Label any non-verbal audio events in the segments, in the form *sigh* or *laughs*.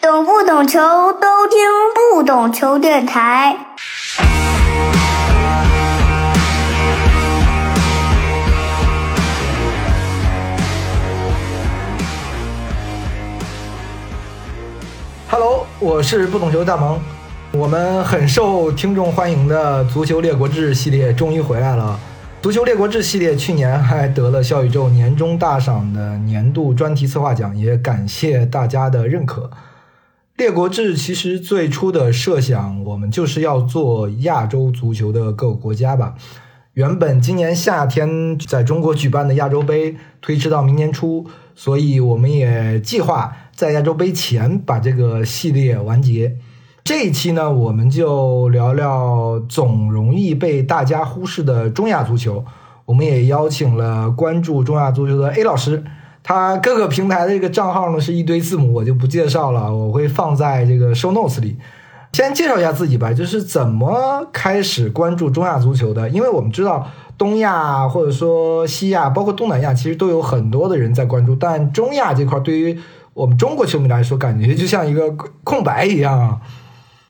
懂不懂球都听不懂球电台。Hello，我是不懂球大萌。我们很受听众欢迎的《足球列国志》系列终于回来了。《足球列国志》系列去年还得了小宇宙年终大赏的年度专题策划奖，也感谢大家的认可。《列国志》其实最初的设想，我们就是要做亚洲足球的各个国家吧。原本今年夏天在中国举办的亚洲杯推迟到明年初，所以我们也计划在亚洲杯前把这个系列完结。这一期呢，我们就聊聊总容易被大家忽视的中亚足球。我们也邀请了关注中亚足球的 A 老师，他各个平台的这个账号呢是一堆字母，我就不介绍了，我会放在这个 show notes 里。先介绍一下自己吧，就是怎么开始关注中亚足球的？因为我们知道东亚或者说西亚，包括东南亚，其实都有很多的人在关注，但中亚这块对于我们中国球迷来说，感觉就像一个空白一样啊。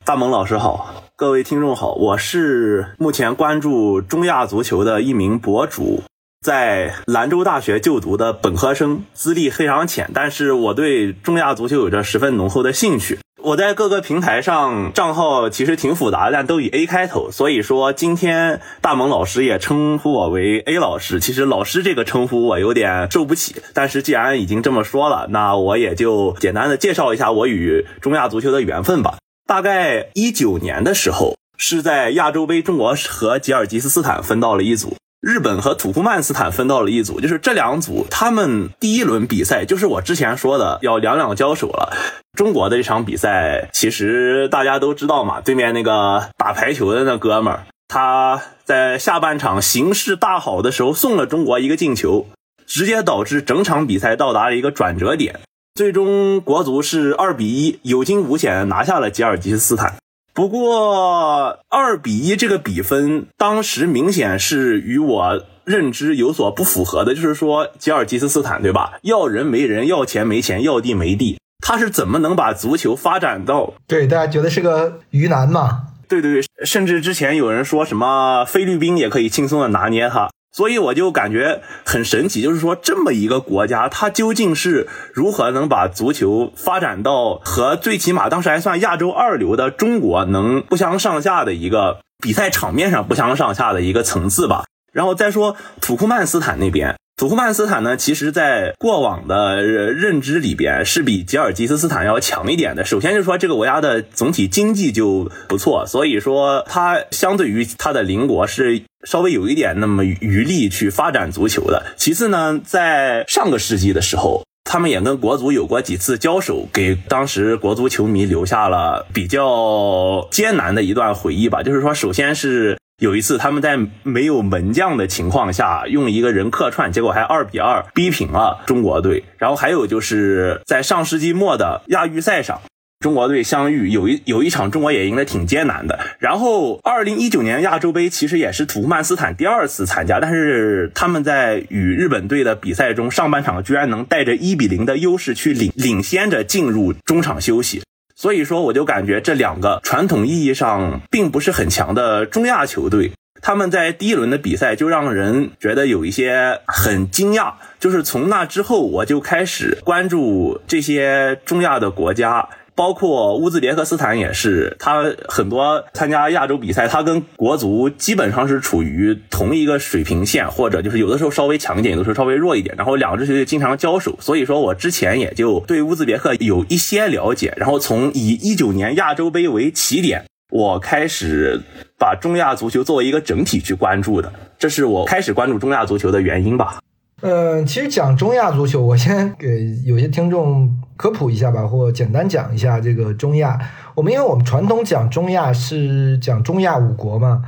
大蒙老师好，各位听众好，我是目前关注中亚足球的一名博主，在兰州大学就读的本科生，资历非常浅，但是我对中亚足球有着十分浓厚的兴趣。我在各个平台上账号其实挺复杂，但都以 A 开头，所以说今天大萌老师也称呼我为 A 老师。其实老师这个称呼我有点受不起，但是既然已经这么说了，那我也就简单的介绍一下我与中亚足球的缘分吧。大概一九年的时候，是在亚洲杯，中国和吉尔吉斯斯坦分到了一组，日本和土库曼斯坦分到了一组。就是这两组，他们第一轮比赛就是我之前说的要两两交手了。中国的这场比赛，其实大家都知道嘛，对面那个打排球的那哥们儿，他在下半场形势大好的时候送了中国一个进球，直接导致整场比赛到达了一个转折点。最终，国足是二比一有惊无险拿下了吉尔吉斯斯坦。不过，二比一这个比分当时明显是与我认知有所不符合的。就是说，吉尔吉斯斯坦对吧？要人没人，要钱没钱，要地没地，他是怎么能把足球发展到？对，大家觉得是个鱼腩嘛？对对对，甚至之前有人说什么菲律宾也可以轻松的拿捏他。所以我就感觉很神奇，就是说这么一个国家，它究竟是如何能把足球发展到和最起码当时还算亚洲二流的中国能不相上下的一个比赛场面上不相上下的一个层次吧？然后再说土库曼斯坦那边。土库曼斯坦呢，其实，在过往的认知里边是比吉尔吉斯斯坦要强一点的。首先就是说，这个国家的总体经济就不错，所以说它相对于它的邻国是稍微有一点那么余力去发展足球的。其次呢，在上个世纪的时候，他们也跟国足有过几次交手，给当时国足球迷留下了比较艰难的一段回忆吧。就是说，首先是。有一次，他们在没有门将的情况下，用一个人客串，结果还二比二逼平了中国队。然后还有就是在上世纪末的亚预赛上，中国队相遇，有一有一场中国也赢得挺艰难的。然后二零一九年亚洲杯其实也是土库曼斯坦第二次参加，但是他们在与日本队的比赛中，上半场居然能带着一比零的优势去领领先着进入中场休息。所以说，我就感觉这两个传统意义上并不是很强的中亚球队，他们在第一轮的比赛就让人觉得有一些很惊讶。就是从那之后，我就开始关注这些中亚的国家。包括乌兹别克斯坦也是，他很多参加亚洲比赛，他跟国足基本上是处于同一个水平线，或者就是有的时候稍微强一点，有的时候稍微弱一点，然后两支球队经常交手，所以说我之前也就对乌兹别克有一些了解，然后从以一九年亚洲杯为起点，我开始把中亚足球作为一个整体去关注的，这是我开始关注中亚足球的原因吧。嗯，其实讲中亚足球，我先给有些听众科普一下吧，或简单讲一下这个中亚。我们因为我们传统讲中亚是讲中亚五国嘛，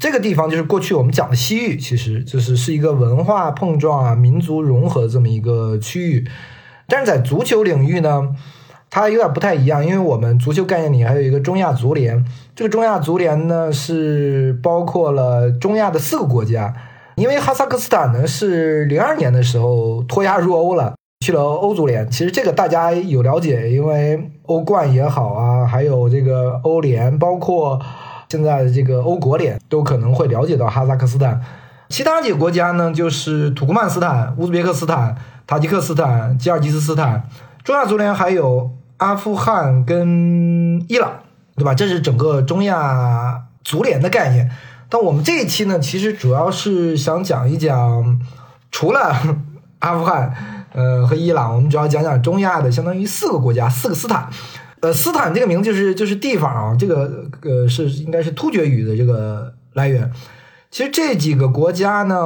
这个地方就是过去我们讲的西域，其实就是是一个文化碰撞啊、民族融合这么一个区域。但是在足球领域呢，它有点不太一样，因为我们足球概念里还有一个中亚足联，这个中亚足联呢是包括了中亚的四个国家。因为哈萨克斯坦呢是零二年的时候脱亚入欧了，去了欧足联。其实这个大家有了解，因为欧冠也好啊，还有这个欧联，包括现在的这个欧国联，都可能会了解到哈萨克斯坦。其他几个国家呢，就是土库曼斯坦、乌兹别克斯坦、塔吉克斯坦、吉尔吉斯斯坦。中亚足联还有阿富汗跟伊朗，对吧？这是整个中亚足联的概念。但我们这一期呢，其实主要是想讲一讲，除了阿富汗，呃和伊朗，我们主要讲讲中亚的相当于四个国家，四个斯坦。呃，斯坦这个名字就是就是地方啊，这个呃是应该是突厥语的这个来源。其实这几个国家呢，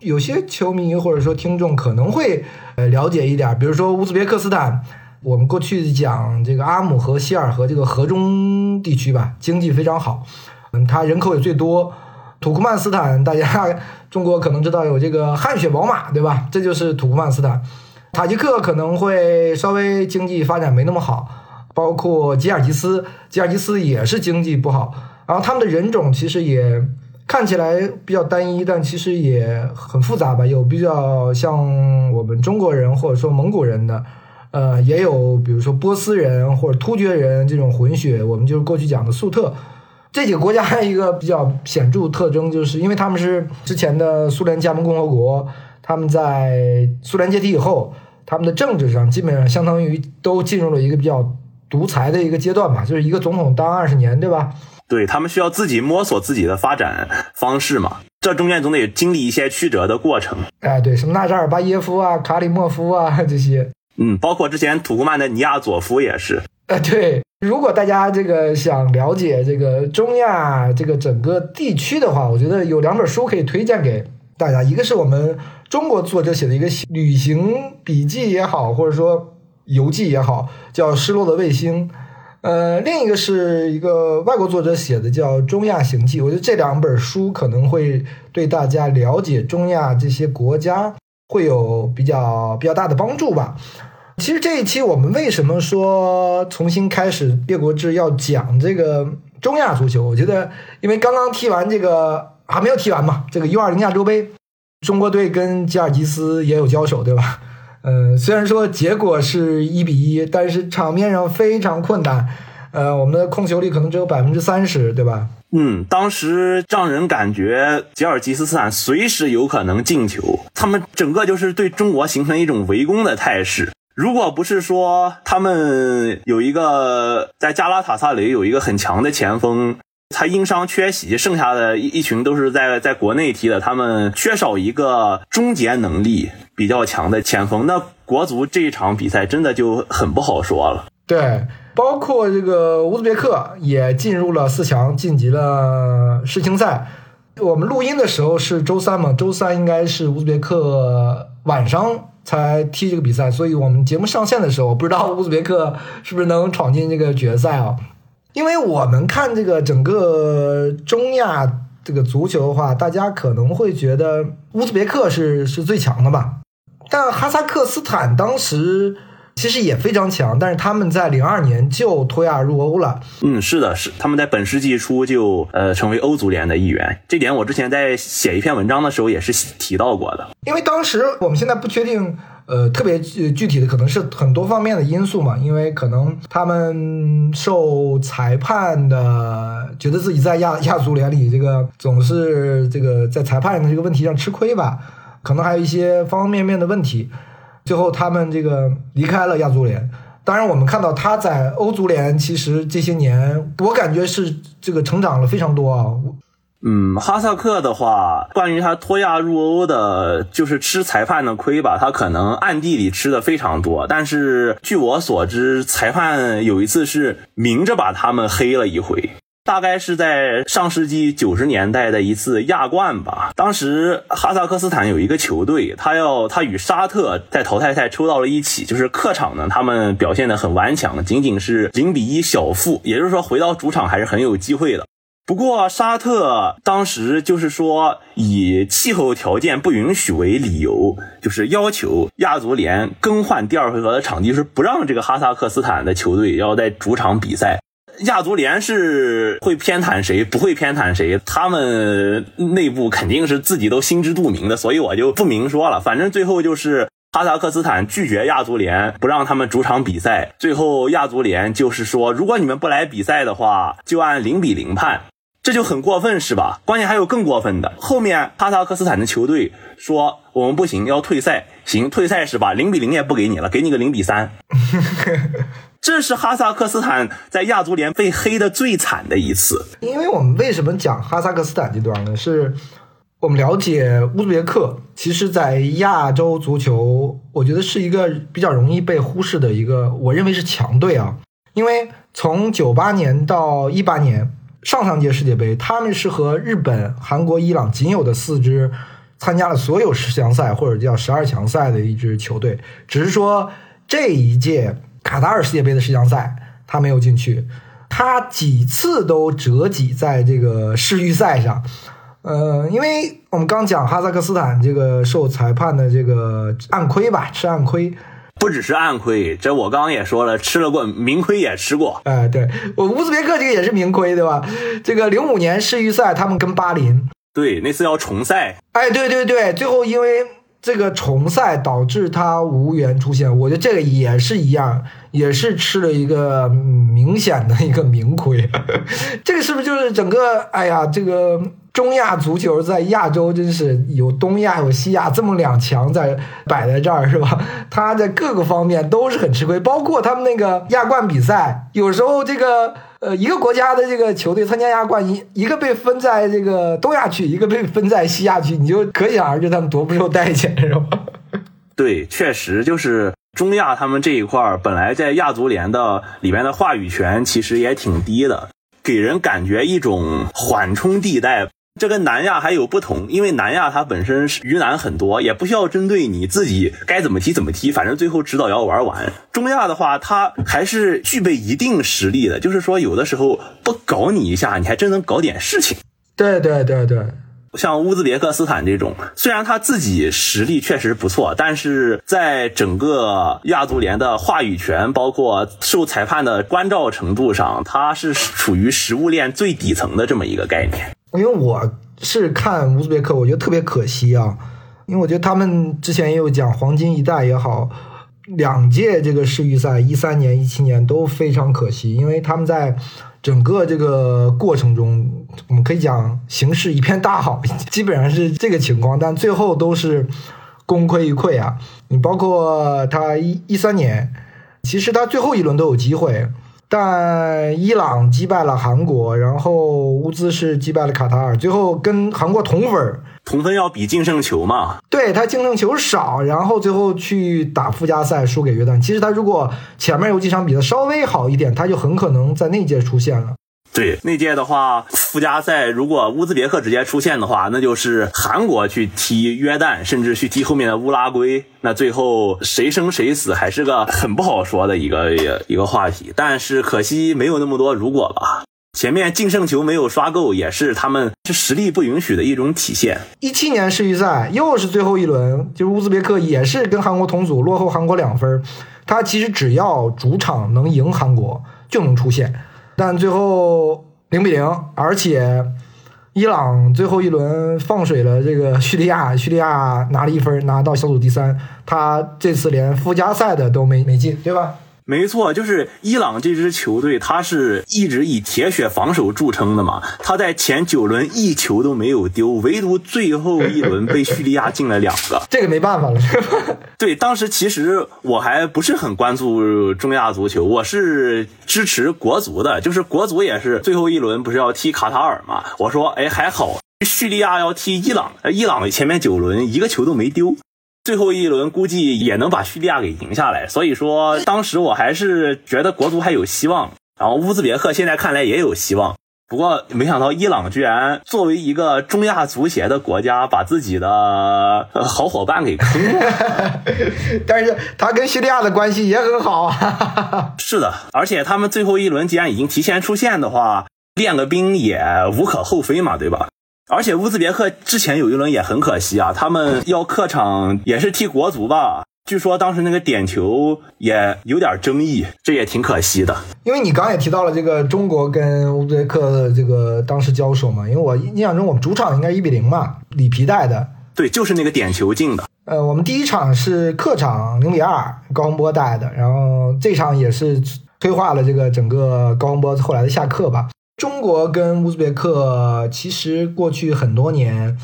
有些球迷或者说听众可能会呃了解一点，比如说乌兹别克斯坦，我们过去讲这个阿姆河希尔河这个河中地区吧，经济非常好，嗯，它人口也最多。土库曼斯坦，大家中国可能知道有这个汗血宝马，对吧？*laughs* 这就是土库曼斯坦。塔吉克可能会稍微经济发展没那么好，包括吉尔吉斯，吉尔吉斯也是经济不好。然后他们的人种其实也看起来比较单一，但其实也很复杂吧。有比较像我们中国人或者说蒙古人的，呃，也有比如说波斯人或者突厥人这种混血，我们就是过去讲的粟特。这几个国家还有一个比较显著特征，就是因为他们是之前的苏联加盟共和国，他们在苏联解体以后，他们的政治上基本上相当于都进入了一个比较独裁的一个阶段吧，就是一个总统当二十年，对吧？对他们需要自己摸索自己的发展方式嘛，这中间总得经历一些曲折的过程。哎，对，什么纳扎尔巴耶夫啊、卡里莫夫啊这些，嗯，包括之前土库曼的尼亚佐夫也是。呃，对。如果大家这个想了解这个中亚这个整个地区的话，我觉得有两本书可以推荐给大家。一个是我们中国作者写的一个旅行笔记也好，或者说游记也好，叫《失落的卫星》。呃，另一个是一个外国作者写的叫《中亚行记》。我觉得这两本书可能会对大家了解中亚这些国家会有比较比较大的帮助吧。其实这一期我们为什么说重新开始《列国志》要讲这个中亚足球？我觉得，因为刚刚踢完这个还没有踢完嘛，这个 U 二零亚洲杯，中国队跟吉尔吉斯也有交手，对吧？嗯，虽然说结果是一比一，但是场面上非常困难。呃，我们的控球率可能只有百分之三十，对吧？嗯，当时让人感觉吉尔吉斯斯坦随时有可能进球，他们整个就是对中国形成一种围攻的态势。如果不是说他们有一个在加拉塔萨雷有一个很强的前锋，他因伤缺席，剩下的一一群都是在在国内踢的，他们缺少一个终结能力比较强的前锋，那国足这一场比赛真的就很不好说了。对，包括这个乌兹别克也进入了四强，晋级了世青赛。我们录音的时候是周三嘛，周三应该是乌兹别克晚上。才踢这个比赛，所以我们节目上线的时候，不知道 *laughs* 乌兹别克是不是能闯进这个决赛啊？因为我们看这个整个中亚这个足球的话，大家可能会觉得乌兹别克是是最强的吧，但哈萨克斯坦当时。其实也非常强，但是他们在零二年就脱亚入欧了。嗯，是的，是他们在本世纪初就呃成为欧足联的一员。这点我之前在写一篇文章的时候也是提到过的。因为当时我们现在不确定，呃，特别具体的可能是很多方面的因素嘛。因为可能他们受裁判的觉得自己在亚亚足联里这个总是这个在裁判的这个问题上吃亏吧，可能还有一些方方面面的问题。最后，他们这个离开了亚足联。当然，我们看到他在欧足联，其实这些年，我感觉是这个成长了非常多啊。嗯，哈萨克的话，关于他脱亚入欧的，就是吃裁判的亏吧，他可能暗地里吃的非常多。但是据我所知，裁判有一次是明着把他们黑了一回。大概是在上世纪九十年代的一次亚冠吧。当时哈萨克斯坦有一个球队，他要他与沙特在淘汰赛抽到了一起，就是客场呢，他们表现的很顽强，仅仅是零比一小负，也就是说回到主场还是很有机会的。不过沙特当时就是说以气候条件不允许为理由，就是要求亚足联更换第二回合的场地，就是不让这个哈萨克斯坦的球队要在主场比赛。亚足联是会偏袒谁，不会偏袒谁，他们内部肯定是自己都心知肚明的，所以我就不明说了。反正最后就是哈萨克斯坦拒绝亚足联不让他们主场比赛，最后亚足联就是说，如果你们不来比赛的话，就按零比零判。这就很过分，是吧？关键还有更过分的，后面哈萨克斯坦的球队说我们不行，要退赛。行，退赛是吧？零比零也不给你了，给你个零比三。*laughs* 这是哈萨克斯坦在亚足联被黑的最惨的一次。因为我们为什么讲哈萨克斯坦这段呢？是我们了解乌兹别克，其实，在亚洲足球，我觉得是一个比较容易被忽视的一个，我认为是强队啊。因为从九八年到一八年。上上届世界杯，他们是和日本、韩国、伊朗仅有的四支参加了所有十强赛或者叫十二强赛的一支球队。只是说这一届卡塔尔世界杯的十强赛他没有进去，他几次都折戟在这个世预赛上。呃，因为我们刚讲哈萨克斯坦这个受裁判的这个暗亏吧，吃暗亏。不只是暗亏，这我刚刚也说了，吃了过明亏也吃过。哎，对我乌兹别克这个也是明亏，对吧？这个零五年世预赛他们跟巴林，对，那次要重赛。哎，对对对，最后因为这个重赛导致他无缘出现，我觉得这个也是一样，也是吃了一个明显的一个明亏。*laughs* 这个是不是就是整个？哎呀，这个。中亚足球在亚洲真是有东亚有西亚这么两强在摆在这儿是吧？*laughs* 他在各个方面都是很吃亏，包括他们那个亚冠比赛，有时候这个呃一个国家的这个球队参加亚冠，一一个被分在这个东亚区，一个被分在西亚区，你就可想而知他们多不受待见是吧？*laughs* 对，确实就是中亚他们这一块儿本来在亚足联的里面的话语权其实也挺低的，给人感觉一种缓冲地带。这跟南亚还有不同，因为南亚它本身是鱼腩很多，也不需要针对你自己该怎么踢怎么踢，反正最后指导要玩完。中亚的话，它还是具备一定实力的，就是说有的时候不搞你一下，你还真能搞点事情。对对对对，像乌兹别克斯坦这种，虽然他自己实力确实不错，但是在整个亚足联的话语权，包括受裁判的关照程度上，它是处于食物链最底层的这么一个概念。因为我是看乌兹别克，我觉得特别可惜啊，因为我觉得他们之前也有讲黄金一代也好，两届这个世预赛，一三年、一七年都非常可惜，因为他们在整个这个过程中，我们可以讲形势一片大好，基本上是这个情况，但最后都是功亏一篑啊。你包括他一一三年，其实他最后一轮都有机会。但伊朗击败了韩国，然后乌兹是击败了卡塔尔，最后跟韩国同分同分要比净胜球嘛？对他净胜球少，然后最后去打附加赛输给约旦。其实他如果前面有几场比赛稍微好一点，他就很可能在那届出现了。对那届的话，附加赛如果乌兹别克直接出线的话，那就是韩国去踢约旦，甚至去踢后面的乌拉圭。那最后谁生谁死，还是个很不好说的一个一个话题。但是可惜没有那么多如果吧。前面净胜球没有刷够，也是他们是实力不允许的一种体现。一七年世预赛又是最后一轮，就是乌兹别克也是跟韩国同组，落后韩国两分。他其实只要主场能赢韩国，就能出现。但最后零比零，而且伊朗最后一轮放水了这个叙利亚，叙利亚拿了一分，拿到小组第三。他这次连附加赛的都没没进，对吧？没错，就是伊朗这支球队，他是一直以铁血防守著称的嘛。他在前九轮一球都没有丢，唯独最后一轮被叙利亚进了两个。*laughs* 这个没办法了，对，当时其实我还不是很关注中亚足球，我是支持国足的。就是国足也是最后一轮不是要踢卡塔尔嘛？我说，哎，还好，叙利亚要踢伊朗，伊朗前面九轮一个球都没丢。最后一轮估计也能把叙利亚给赢下来，所以说当时我还是觉得国足还有希望。然后乌兹别克现在看来也有希望，不过没想到伊朗居然作为一个中亚足协的国家，把自己的好伙伴给坑了。*laughs* 但是他跟叙利亚的关系也很好啊。是的，而且他们最后一轮既然已经提前出线的话，练个兵也无可厚非嘛，对吧？而且乌兹别克之前有一轮也很可惜啊，他们要客场也是踢国足吧？据说当时那个点球也有点争议，这也挺可惜的。因为你刚也提到了这个中国跟乌兹别克这个当时交手嘛，因为我印象中我们主场应该一比零嘛，里皮带的。对，就是那个点球进的。呃，我们第一场是客场零比二高洪波带的，然后这场也是催化了这个整个高洪波后来的下课吧。中国跟乌兹别克其实过去很多年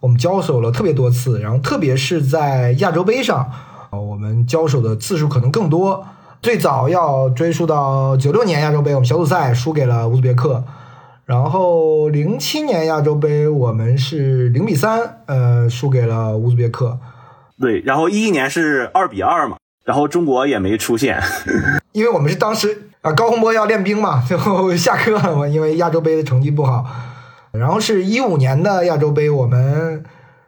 我们交手了特别多次，然后特别是在亚洲杯上，呃我们交手的次数可能更多。最早要追溯到九六年亚洲杯，我们小组赛输给了乌兹别克。然后零七年亚洲杯，我们是零比三，呃，输给了乌兹别克。对，然后一一年是二比二嘛，然后中国也没出现。因为我们是当时啊，高洪波要练兵嘛，*laughs* 最后下课了嘛，因为亚洲杯的成绩不好。然后是一五年的亚洲杯，我们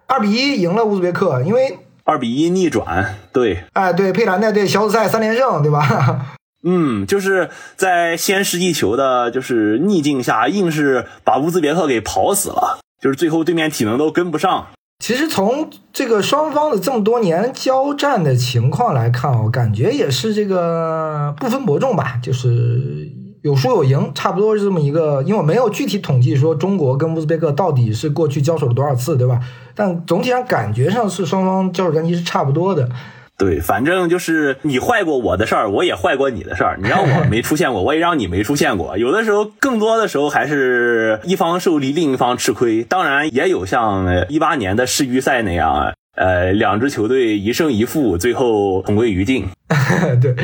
二比一赢了乌兹别克，因为二比一逆转，对，哎，对，佩兰带队小组赛三连胜，对吧？*laughs* 嗯，就是在先失一球的，就是逆境下，硬是把乌兹别克给跑死了，就是最后对面体能都跟不上。其实从这个双方的这么多年交战的情况来看，我感觉也是这个不分伯仲吧，就是有输有赢，差不多是这么一个。因为我没有具体统计说中国跟乌兹别克到底是过去交手了多少次，对吧？但总体上感觉上是双方交手战绩是差不多的。对，反正就是你坏过我的事儿，我也坏过你的事儿。你让我没出现过，我也让你没出现过。有的时候，更多的时候还是一方受利，另一方吃亏。当然，也有像一八年的世预赛那样，呃，两支球队一胜一负，最后同归于尽。*laughs* 对，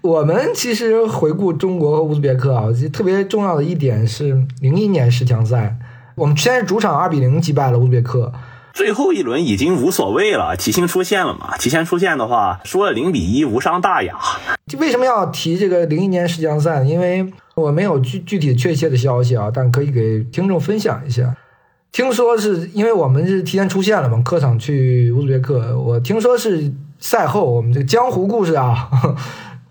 我们其实回顾中国和乌兹别克啊，特别重要的一点是零一年十强赛，我们先是主场二比零击败了乌兹别克。最后一轮已经无所谓了，体型出现了嘛？提前出现的话，输了零比一，无伤大雅。就为什么要提这个零一年世强赛？因为我没有具具体确切的消息啊，但可以给听众分享一下。听说是因为我们是提前出现了嘛，客场去乌兹别克。我听说是赛后我们这个江湖故事啊，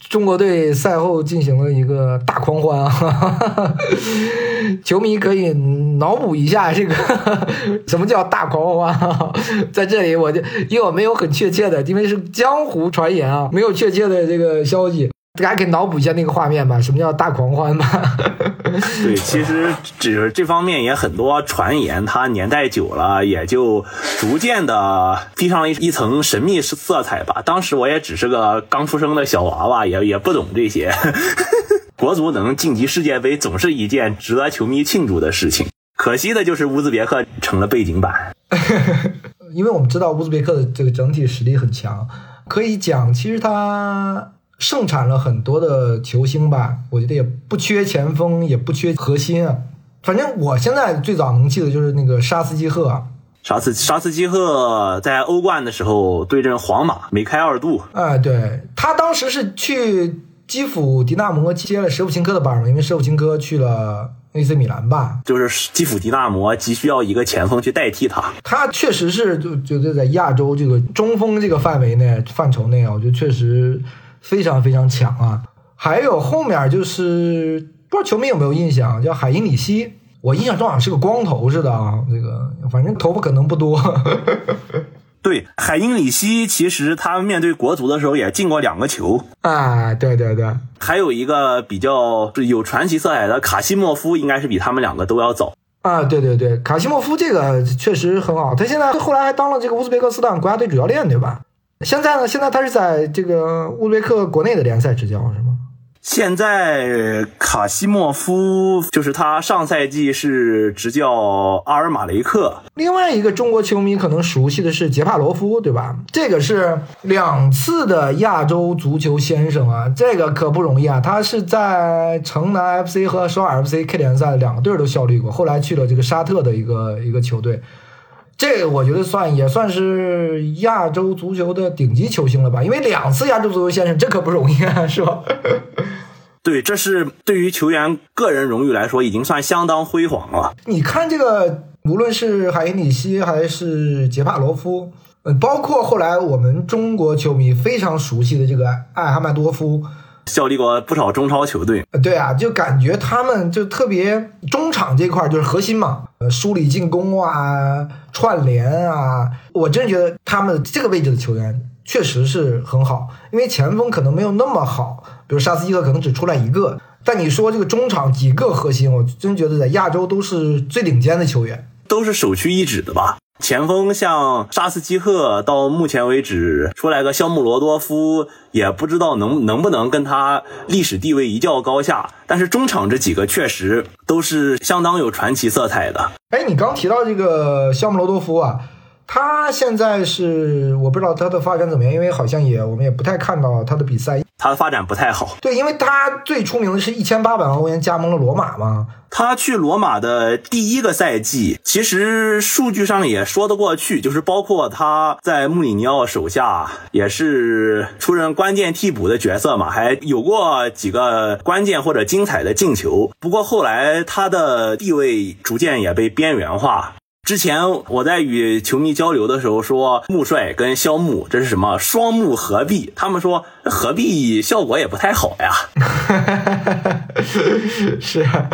中国队赛后进行了一个大狂欢啊，*laughs* 球迷可以脑补一下这个 *laughs* 什么叫大狂欢啊？在这里我就因为我没有很确切的，因为是江湖传言啊，没有确切的这个消息，大家可以脑补一下那个画面吧，什么叫大狂欢吧？*laughs* 对，其实只这方面也很多传言，它年代久了，也就逐渐的披上了一一层神秘色彩吧。当时我也只是个刚出生的小娃娃，也也不懂这些。*laughs* 国足能晋级世界杯，总是一件值得球迷庆祝的事情。可惜的就是乌兹别克成了背景板。*laughs* 因为我们知道乌兹别克的这个整体实力很强，可以讲其实他盛产了很多的球星吧。我觉得也不缺前锋，也不缺核心啊。反正我现在最早能记得就是那个沙斯基赫啊，沙斯沙斯基赫在欧冠的时候对阵皇马梅开二度。哎，对他当时是去基辅迪纳摩接了舍甫琴科的班嘛，因为舍甫琴科去了 AC 米兰吧。就是基辅迪纳摩急需要一个前锋去代替他。他确实是就觉得在亚洲这个中锋这个范围内范畴内啊，我觉得确实非常非常强啊。还有后面就是不知道球迷有没有印象，叫海因里希，我印象中好像是个光头似的啊，这个反正头发可能不多。*laughs* 对，海因里希其实他面对国足的时候也进过两个球。啊，对对对，还有一个比较有传奇色彩的卡西莫夫，应该是比他们两个都要早。啊，对对对，卡西莫夫这个确实很好，他现在后来还当了这个乌兹别克斯坦国家队主教练，对吧？现在呢，现在他是在这个乌兹别克国内的联赛执教，是吗？现在卡西莫夫就是他上赛季是执教阿尔马雷克，另外一个中国球迷可能熟悉的是杰帕罗夫，对吧？这个是两次的亚洲足球先生啊，这个可不容易啊。他是在城南 FC 和首尔 FC K 联赛两个队都效力过，后来去了这个沙特的一个一个球队。这个我觉得算也算是亚洲足球的顶级球星了吧？因为两次亚洲足球先生，这可不容易啊，是吧？*laughs* 对，这是对于球员个人荣誉来说，已经算相当辉煌了。你看这个，无论是海因里希还是杰帕罗夫，呃，包括后来我们中国球迷非常熟悉的这个艾哈迈多夫，效力过不少中超球队。呃对啊，就感觉他们就特别中场这块儿就是核心嘛，呃，梳理进攻啊，串联啊，我真觉得他们这个位置的球员确实是很好，因为前锋可能没有那么好，比如沙斯基赫可能只出来一个，但你说这个中场几个核心，我真觉得在亚洲都是最顶尖的球员。都是首屈一指的吧？前锋像沙斯基赫，到目前为止出来个肖姆罗多夫，也不知道能能不能跟他历史地位一较高下。但是中场这几个确实都是相当有传奇色彩的。哎，你刚提到这个肖姆罗多夫啊，他现在是我不知道他的发展怎么样，因为好像也我们也不太看到他的比赛。他的发展不太好。对，因为他最出名的是一千八百万欧元加盟了罗马嘛。他去罗马的第一个赛季，其实数据上也说得过去，就是包括他在穆里尼奥手下也是出任关键替补的角色嘛，还有过几个关键或者精彩的进球。不过后来他的地位逐渐也被边缘化。之前我在与球迷交流的时候说，穆帅跟肖穆这是什么双穆合璧？他们说合璧效果也不太好呀。*laughs* 是啊，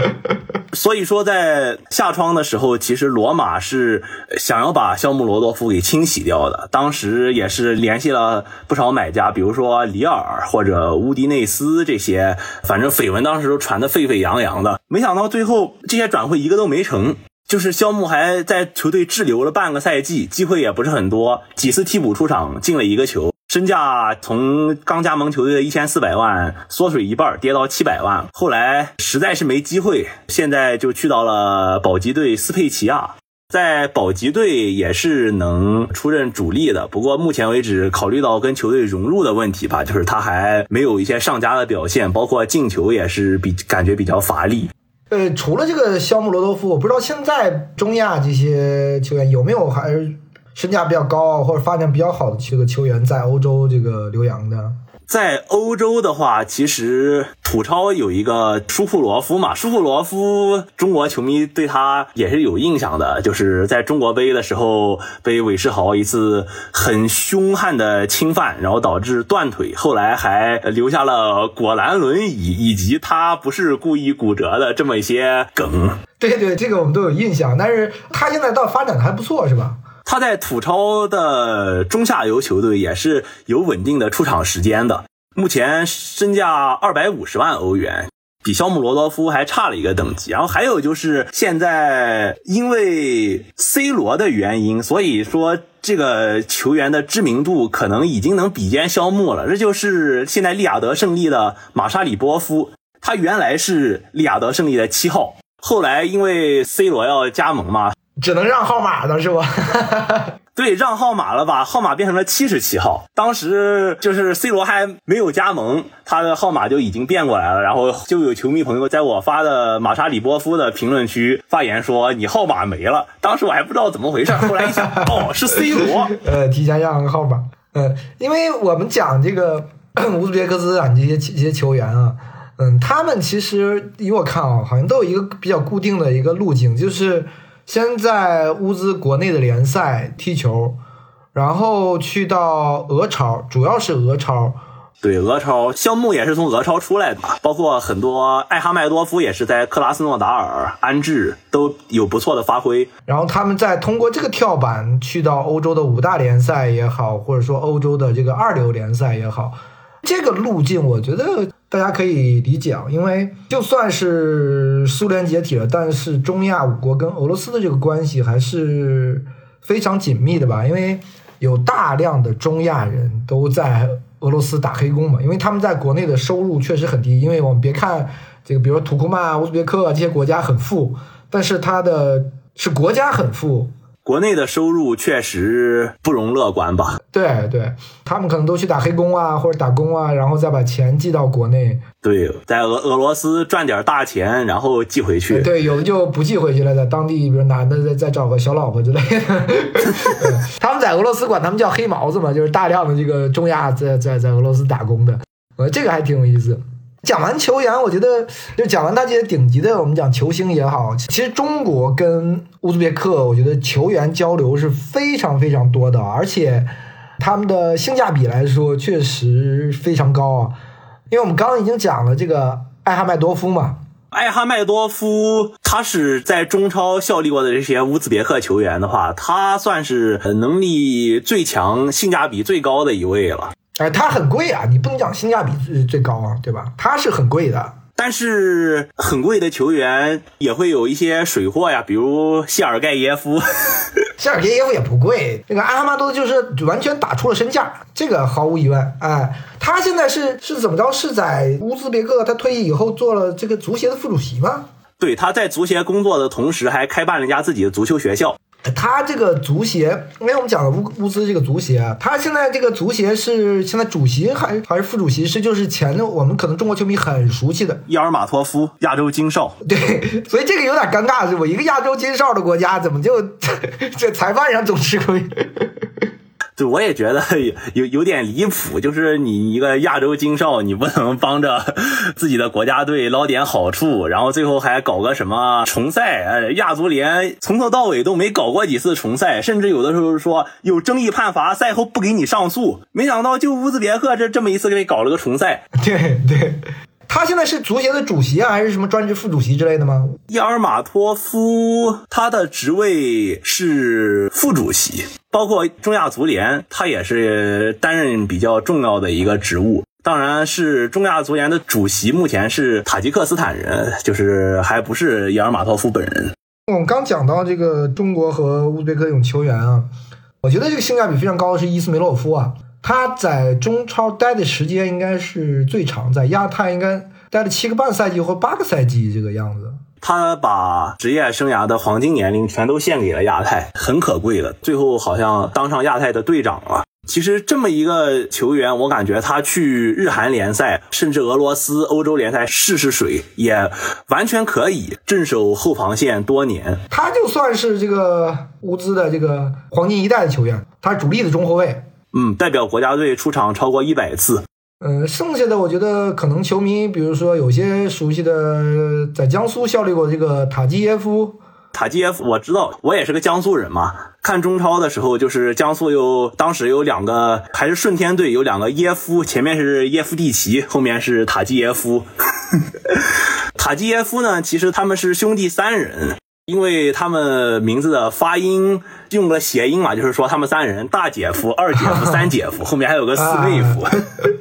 所以说在下窗的时候，其实罗马是想要把肖穆罗多夫给清洗掉的。当时也是联系了不少买家，比如说里尔或者乌迪内斯这些，反正绯闻当时都传得沸沸扬扬的。没想到最后这些转会一个都没成。就是肖木还在球队滞留了半个赛季，机会也不是很多，几次替补出场进了一个球，身价从刚加盟球队的一千四百万缩水一半，跌到七百万。后来实在是没机会，现在就去到了保级队斯佩齐亚，在保级队也是能出任主力的。不过目前为止，考虑到跟球队融入的问题吧，就是他还没有一些上佳的表现，包括进球也是比感觉比较乏力。呃，除了这个肖穆罗多夫，我不知道现在中亚这些球员有没有还是身价比较高或者发展比较好的这个球员在欧洲这个留洋的。在欧洲的话，其实土超有一个舒库罗夫嘛，舒库罗夫，中国球迷对他也是有印象的，就是在中国杯的时候被韦世豪一次很凶悍的侵犯，然后导致断腿，后来还留下了果篮轮椅以及他不是故意骨折的这么一些梗。对对，这个我们都有印象，但是他现在倒发展的还不错，是吧？他在土超的中下游球队也是有稳定的出场时间的，目前身价二百五十万欧元，比肖姆罗多夫还差了一个等级。然后还有就是现在因为 C 罗的原因，所以说这个球员的知名度可能已经能比肩肖穆了。这就是现在利雅得胜利的马沙里波夫，他原来是利雅得胜利的七号，后来因为 C 罗要加盟嘛。只能让号码了是吧？*laughs* 对，让号码了把？号码变成了七十七号。当时就是 C 罗还没有加盟，他的号码就已经变过来了。然后就有球迷朋友在我发的马沙里波夫的评论区发言说：“你号码没了。”当时我还不知道怎么回事，后来一想，哦，是 C 罗。呃，提前让个号码。嗯，因为我们讲这个乌兹别克斯坦这些这些球员啊，嗯，他们其实以我看啊，好像都有一个比较固定的一个路径，就是。先在乌兹国内的联赛踢球，然后去到俄超，主要是俄超。对，俄超，肖穆也是从俄超出来的嘛，包括很多艾哈迈多夫也是在克拉斯诺达尔安置，都有不错的发挥。然后他们再通过这个跳板去到欧洲的五大联赛也好，或者说欧洲的这个二流联赛也好，这个路径我觉得。大家可以理解啊，因为就算是苏联解体了，但是中亚五国跟俄罗斯的这个关系还是非常紧密的吧？因为有大量的中亚人都在俄罗斯打黑工嘛，因为他们在国内的收入确实很低。因为我们别看这个，比如说土库曼、乌兹别克这些国家很富，但是它的是国家很富。国内的收入确实不容乐观吧？对对，他们可能都去打黑工啊，或者打工啊，然后再把钱寄到国内。对，在俄俄罗斯赚点大钱，然后寄回去。对，有的就不寄回去了，在当地，比如男的再再找个小老婆之类的。*laughs* 他们在俄罗斯管他们叫黑毛子嘛，就是大量的这个中亚在在在俄罗斯打工的。呃，这个还挺有意思。讲完球员，我觉得就讲完那些顶级的，我们讲球星也好，其实中国跟乌兹别克，我觉得球员交流是非常非常多的，而且他们的性价比来说确实非常高啊。因为我们刚刚已经讲了这个艾哈迈多夫嘛，艾哈迈多夫他是在中超效力过的这些乌兹别克球员的话，他算是能力最强、性价比最高的一位了。哎，它很贵啊！你不能讲性价比最最高啊，对吧？它是很贵的，但是很贵的球员也会有一些水货呀，比如谢尔盖耶夫。*laughs* 谢尔盖耶夫也不贵，那个阿哈马多就是完全打出了身价，这个毫无疑问。哎，他现在是是怎么着？是在乌兹别克，他退役以后做了这个足协的副主席吗？对，他在足协工作的同时，还开办了一家自己的足球学校。他这个足协，因为我们讲了乌乌兹这个足协啊，他现在这个足协是现在主席还还是副主席？是就是前的我们可能中国球迷很熟悉的伊尔马托夫，亚洲金哨。对，*laughs* 所以这个有点尴尬，是我一个亚洲金哨的国家，怎么就 *laughs* 这裁判上总吃亏？对，我也觉得有有点离谱，就是你一个亚洲金少，你不能帮着 *laughs* 自己的国家队捞点好处，然后最后还搞个什么重赛？呃，亚足联从头到尾都没搞过几次重赛，甚至有的时候说有争议判罚，赛后不给你上诉。没想到就乌兹别克这这么一次给你搞了个重赛。对 *laughs* 对。他现在是足协的主席啊，还是什么专职副主席之类的吗？伊尔马托夫他的职位是副主席，包括中亚足联，他也是担任比较重要的一个职务。当然是中亚足联的主席，目前是塔吉克斯坦人，就是还不是伊尔马托夫本人。我们刚讲到这个中国和乌兹别克这种球员啊，我觉得这个性价比非常高的是伊斯梅洛夫啊。他在中超待的时间应该是最长，在亚太应该待了七个半赛季或八个赛季这个样子。他把职业生涯的黄金年龄全都献给了亚太，很可贵的。最后好像当上亚太的队长了。其实这么一个球员，我感觉他去日韩联赛，甚至俄罗斯欧洲联赛试试水，也完全可以镇守后防线多年。他就算是这个乌兹的这个黄金一代的球员，他是主力的中后卫。嗯，代表国家队出场超过一百次。嗯，剩下的我觉得可能球迷，比如说有些熟悉的，在江苏效力过这个塔基耶夫。塔基耶夫，我知道，我也是个江苏人嘛。看中超的时候，就是江苏有当时有两个，还是顺天队有两个耶夫，前面是耶夫蒂奇，后面是塔基耶夫。*laughs* 塔基耶夫呢，其实他们是兄弟三人。因为他们名字的发音用了谐音嘛，就是说他们三人，大姐夫、二姐夫、三姐夫，*laughs* 后面还有个四妹夫。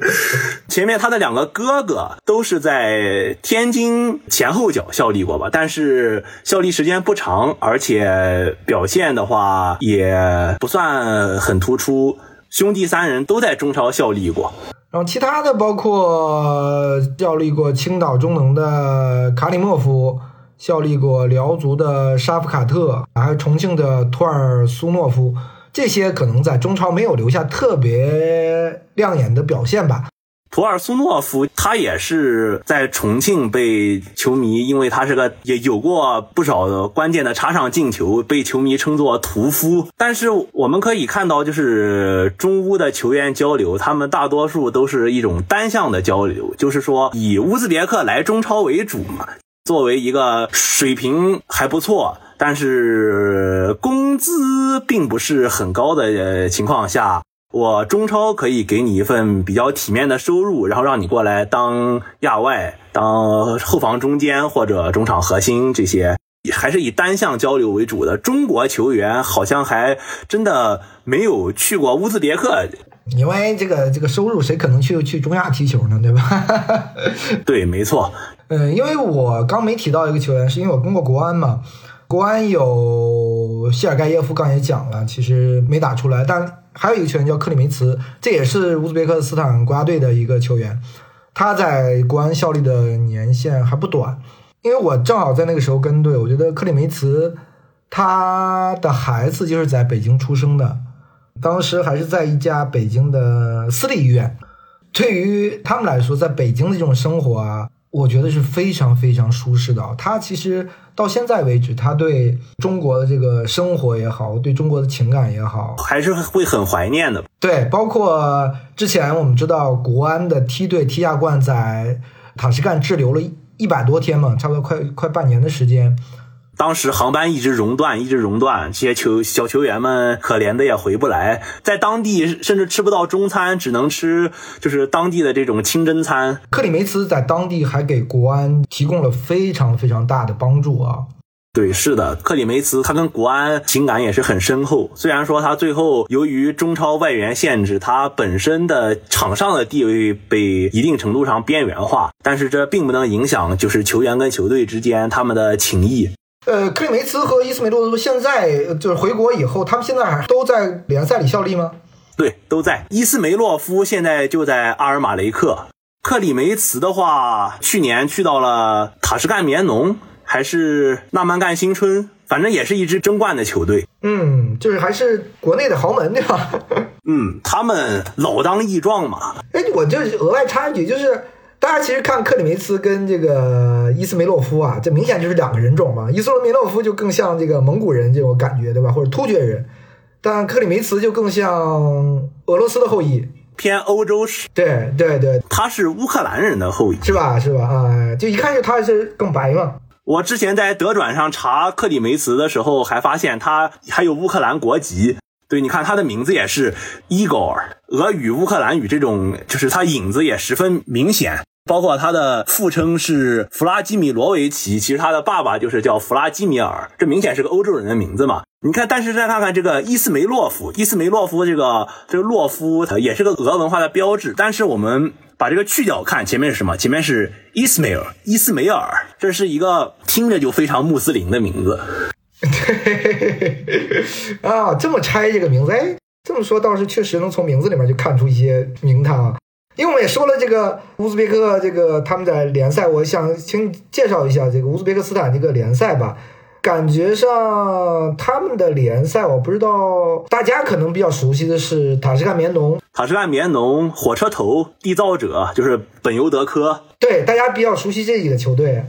*laughs* 前面他的两个哥哥都是在天津前后脚效力过吧，但是效力时间不长，而且表现的话也不算很突出。兄弟三人都在中超效力过，然后其他的包括效力过青岛中能的卡里莫夫。效力过辽足的沙夫卡特，还有重庆的图尔苏诺夫，这些可能在中超没有留下特别亮眼的表现吧。图尔苏诺夫他也是在重庆被球迷，因为他是个也有过不少的关键的插上进球，被球迷称作“屠夫”。但是我们可以看到，就是中乌的球员交流，他们大多数都是一种单向的交流，就是说以乌兹别克来中超为主嘛。作为一个水平还不错，但是工资并不是很高的情况下，我中超可以给你一份比较体面的收入，然后让你过来当亚外、当后防中间或者中场核心这些，还是以单向交流为主的。中国球员好像还真的没有去过乌兹别克，因为这个这个收入，谁可能去去中亚踢球呢？对吧？*laughs* 对，没错。嗯，因为我刚没提到一个球员，是因为我跟过国安嘛。国安有谢尔盖耶夫，刚也讲了，其实没打出来。但还有一个球员叫克里梅茨，这也是乌兹别克斯坦国家队的一个球员。他在国安效力的年限还不短。因为我正好在那个时候跟队，我觉得克里梅茨他的孩子就是在北京出生的，当时还是在一家北京的私立医院。对于他们来说，在北京的这种生活啊。我觉得是非常非常舒适的。他其实到现在为止，他对中国的这个生活也好，对中国的情感也好，还是会很怀念的。对，包括之前我们知道国安的梯队踢亚冠在塔什干滞留了一百多天嘛，差不多快快半年的时间。当时航班一直熔断，一直熔断，这些球小球员们可怜的也回不来，在当地甚至吃不到中餐，只能吃就是当地的这种清真餐。克里梅茨在当地还给国安提供了非常非常大的帮助啊！对，是的，克里梅茨他跟国安情感也是很深厚。虽然说他最后由于中超外援限制，他本身的场上的地位被一定程度上边缘化，但是这并不能影响就是球员跟球队之间他们的情谊。呃，克里梅茨和伊斯梅洛夫现在就是回国以后，他们现在还都在联赛里效力吗？对，都在。伊斯梅洛夫现在就在阿尔马雷克，克里梅茨的话，去年去到了塔什干棉农，还是纳曼干新春，反正也是一支争冠的球队。嗯，就是还是国内的豪门，对吧？*laughs* 嗯，他们老当益壮嘛。哎，我就额外插一句，就是大家其实看克里梅茨跟这个伊斯梅洛夫啊，这明显就是两个人种嘛。伊斯梅洛夫就更像这个蒙古人这种感觉，对吧？或者突厥人。但克里梅茨就更像俄罗斯的后裔，偏欧洲式。对对对，他是乌克兰人的后裔，是吧？是吧？啊，就一看就他是更白嘛。我之前在德转上查克里梅茨的时候，还发现他还有乌克兰国籍。对，你看他的名字也是 Igor，俄语、乌克兰语这种，就是他影子也十分明显。包括他的父称是弗拉基米罗维奇，其实他的爸爸就是叫弗拉基米尔，这明显是个欧洲人的名字嘛。你看，但是再看看这个伊斯梅洛夫，伊斯梅洛夫这个这个洛夫也是个俄文化的标志。但是我们把这个去掉看，前面是什么？前面是伊斯梅尔，伊斯梅尔，这是一个听着就非常穆斯林的名字。*laughs* 啊，这么拆这个名字，哎，这么说倒是确实能从名字里面就看出一些名堂。因为我们也说了这个乌兹别克这个他们在联赛，我想请介绍一下这个乌兹别克斯坦这个联赛吧。感觉上他们的联赛，我不知道大家可能比较熟悉的是塔什干棉农、塔什干棉农、火车头、缔造者，就是本尤德科。对，大家比较熟悉这几个球队。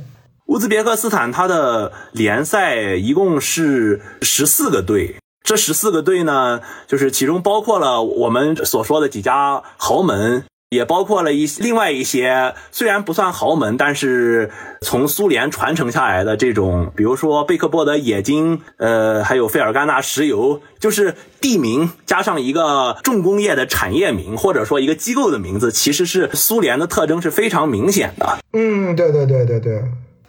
乌兹别克斯坦它的联赛一共是十四个队，这十四个队呢，就是其中包括了我们所说的几家豪门。也包括了一些另外一些虽然不算豪门，但是从苏联传承下来的这种，比如说贝克波德冶金，呃，还有费尔干纳石油，就是地名加上一个重工业的产业名，或者说一个机构的名字，其实是苏联的特征是非常明显的。嗯，对对对对对。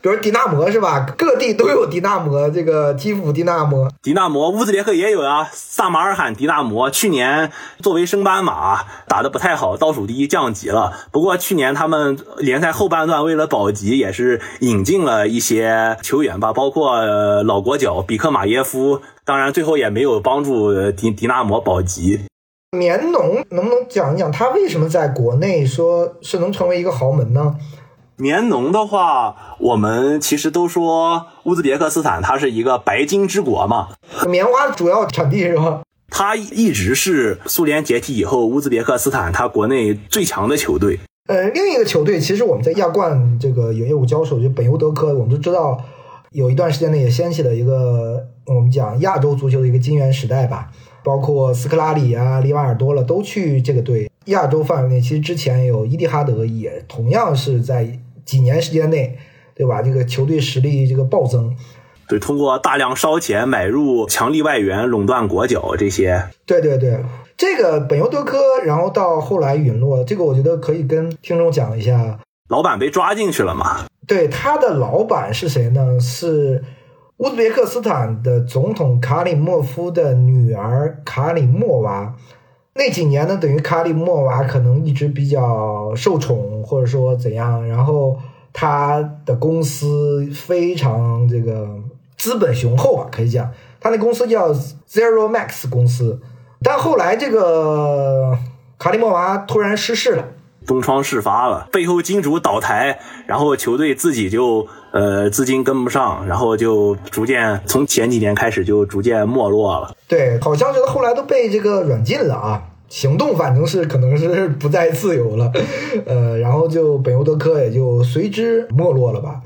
比如迪纳摩是吧？各地都有迪纳摩，这个基辅迪纳摩，迪纳摩乌兹别克也有啊。萨马尔罕迪纳摩去年作为升班马打得不太好，倒数第一降级了。不过去年他们联赛后半段为了保级，也是引进了一些球员吧，包括老国脚比克马耶夫。当然最后也没有帮助迪迪纳摩保级。棉农能不能讲一讲他为什么在国内说是能成为一个豪门呢？棉农的话，我们其实都说乌兹别克斯坦它是一个白金之国嘛，棉花主要产地是吧？它一直是苏联解体以后乌兹别克斯坦它国内最强的球队。呃，另一个球队其实我们在亚冠这个有业务交手，就本尤德科，我们都知道有一段时间内也掀起了一个我们讲亚洲足球的一个金元时代吧，包括斯科拉里啊、里瓦尔多了都去这个队。亚洲范围内，其实之前有伊蒂哈德也同样是在。几年时间内，对吧？这个球队实力这个暴增，对，通过大量烧钱买入强力外援，垄断国脚这些。对对对，这个本尤德科，然后到后来陨落，这个我觉得可以跟听众讲一下。老板被抓进去了嘛？对，他的老板是谁呢？是乌兹别克斯坦的总统卡里莫夫的女儿卡里莫娃。那几年呢，等于卡里莫娃可能一直比较受宠，或者说怎样，然后他的公司非常这个资本雄厚啊，可以讲，他那公司叫 Zero Max 公司，但后来这个卡里莫娃突然失势了，东窗事发了，背后金主倒台，然后球队自己就呃资金跟不上，然后就逐渐从前几年开始就逐渐没落了。对，好像是后来都被这个软禁了啊。行动反正是可能是不再自由了，呃，然后就本尤德科也就随之没落了吧。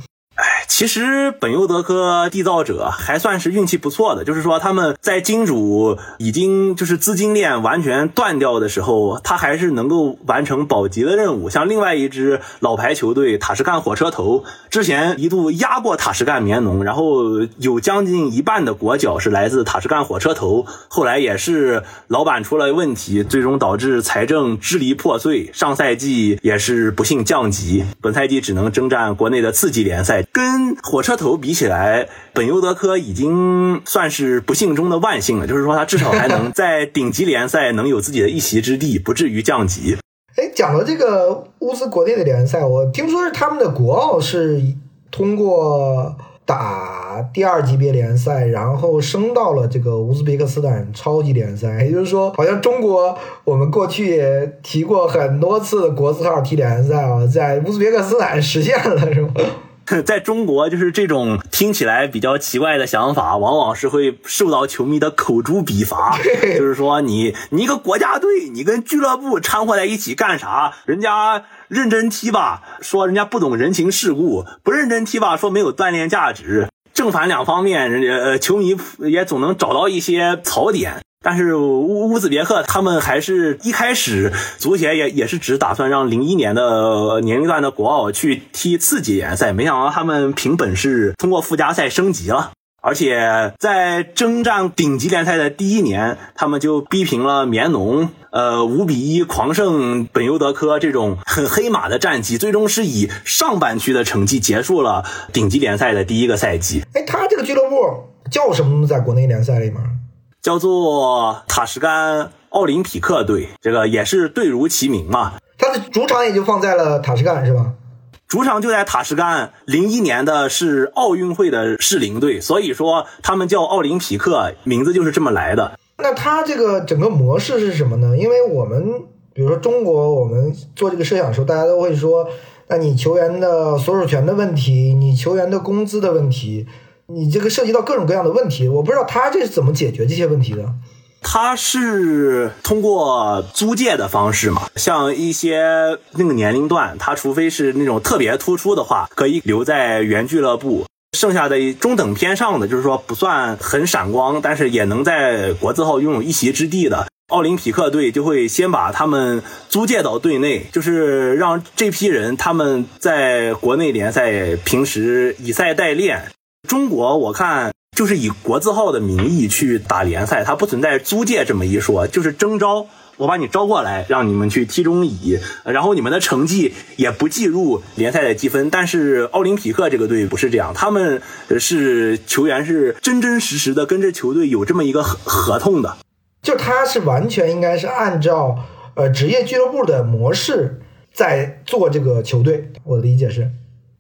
其实本尤德科缔造者还算是运气不错的，就是说他们在金主已经就是资金链完全断掉的时候，他还是能够完成保级的任务。像另外一支老牌球队塔什干火车头，之前一度压过塔什干棉农，然后有将近一半的国脚是来自塔什干火车头，后来也是老板出了问题，最终导致财政支离破碎，上赛季也是不幸降级，本赛季只能征战国内的次级联赛。跟火车头比起来，本尤德科已经算是不幸中的万幸了。就是说，他至少还能在顶级联赛能有自己的一席之地，不至于降级。哎，讲到这个乌兹国内的联赛，我听说是他们的国奥是通过打第二级别联赛，然后升到了这个乌兹别克斯坦超级联赛。也就是说，好像中国我们过去也提过很多次国字号踢联赛啊，在乌兹别克斯坦实现了，是吗？*laughs* 在中国，就是这种听起来比较奇怪的想法，往往是会受到球迷的口诛笔伐。*laughs* 就是说，你你一个国家队，你跟俱乐部掺和在一起干啥？人家认真踢吧，说人家不懂人情世故；不认真踢吧，说没有锻炼价值。正反两方面，人呃球迷也总能找到一些槽点。但是乌乌兹别克他们还是一开始足协也也是只打算让零一年的年龄段的国奥去踢次级联赛，没想到他们凭本事通过附加赛升级了，而且在征战顶级联赛的第一年，他们就逼平了棉农，呃五比一狂胜本尤德科这种很黑马的战绩，最终是以上半区的成绩结束了顶级联赛的第一个赛季。哎，他这个俱乐部叫什么？在国内联赛里面？叫做塔什干奥林匹克队，这个也是队如其名嘛。他的主场也就放在了塔什干，是吧？主场就在塔什干。零一年的是奥运会的适龄队，所以说他们叫奥林匹克，名字就是这么来的。那他这个整个模式是什么呢？因为我们比如说中国，我们做这个设想的时候，大家都会说，那你球员的所属权的问题，你球员的工资的问题。你这个涉及到各种各样的问题，我不知道他这是怎么解决这些问题的。他是通过租借的方式嘛，像一些那个年龄段，他除非是那种特别突出的话，可以留在原俱乐部；剩下的中等偏上的，就是说不算很闪光，但是也能在国字号拥有一席之地的奥林匹克队，就会先把他们租借到队内，就是让这批人他们在国内联赛平时以赛代练。中国我看就是以国字号的名义去打联赛，它不存在租借这么一说，就是征召，我把你招过来，让你们去踢中乙，然后你们的成绩也不计入联赛的积分。但是奥林匹克这个队不是这样，他们是球员是真真实实的跟这球队有这么一个合合同的，就他是完全应该是按照呃职业俱乐部的模式在做这个球队，我的理解是。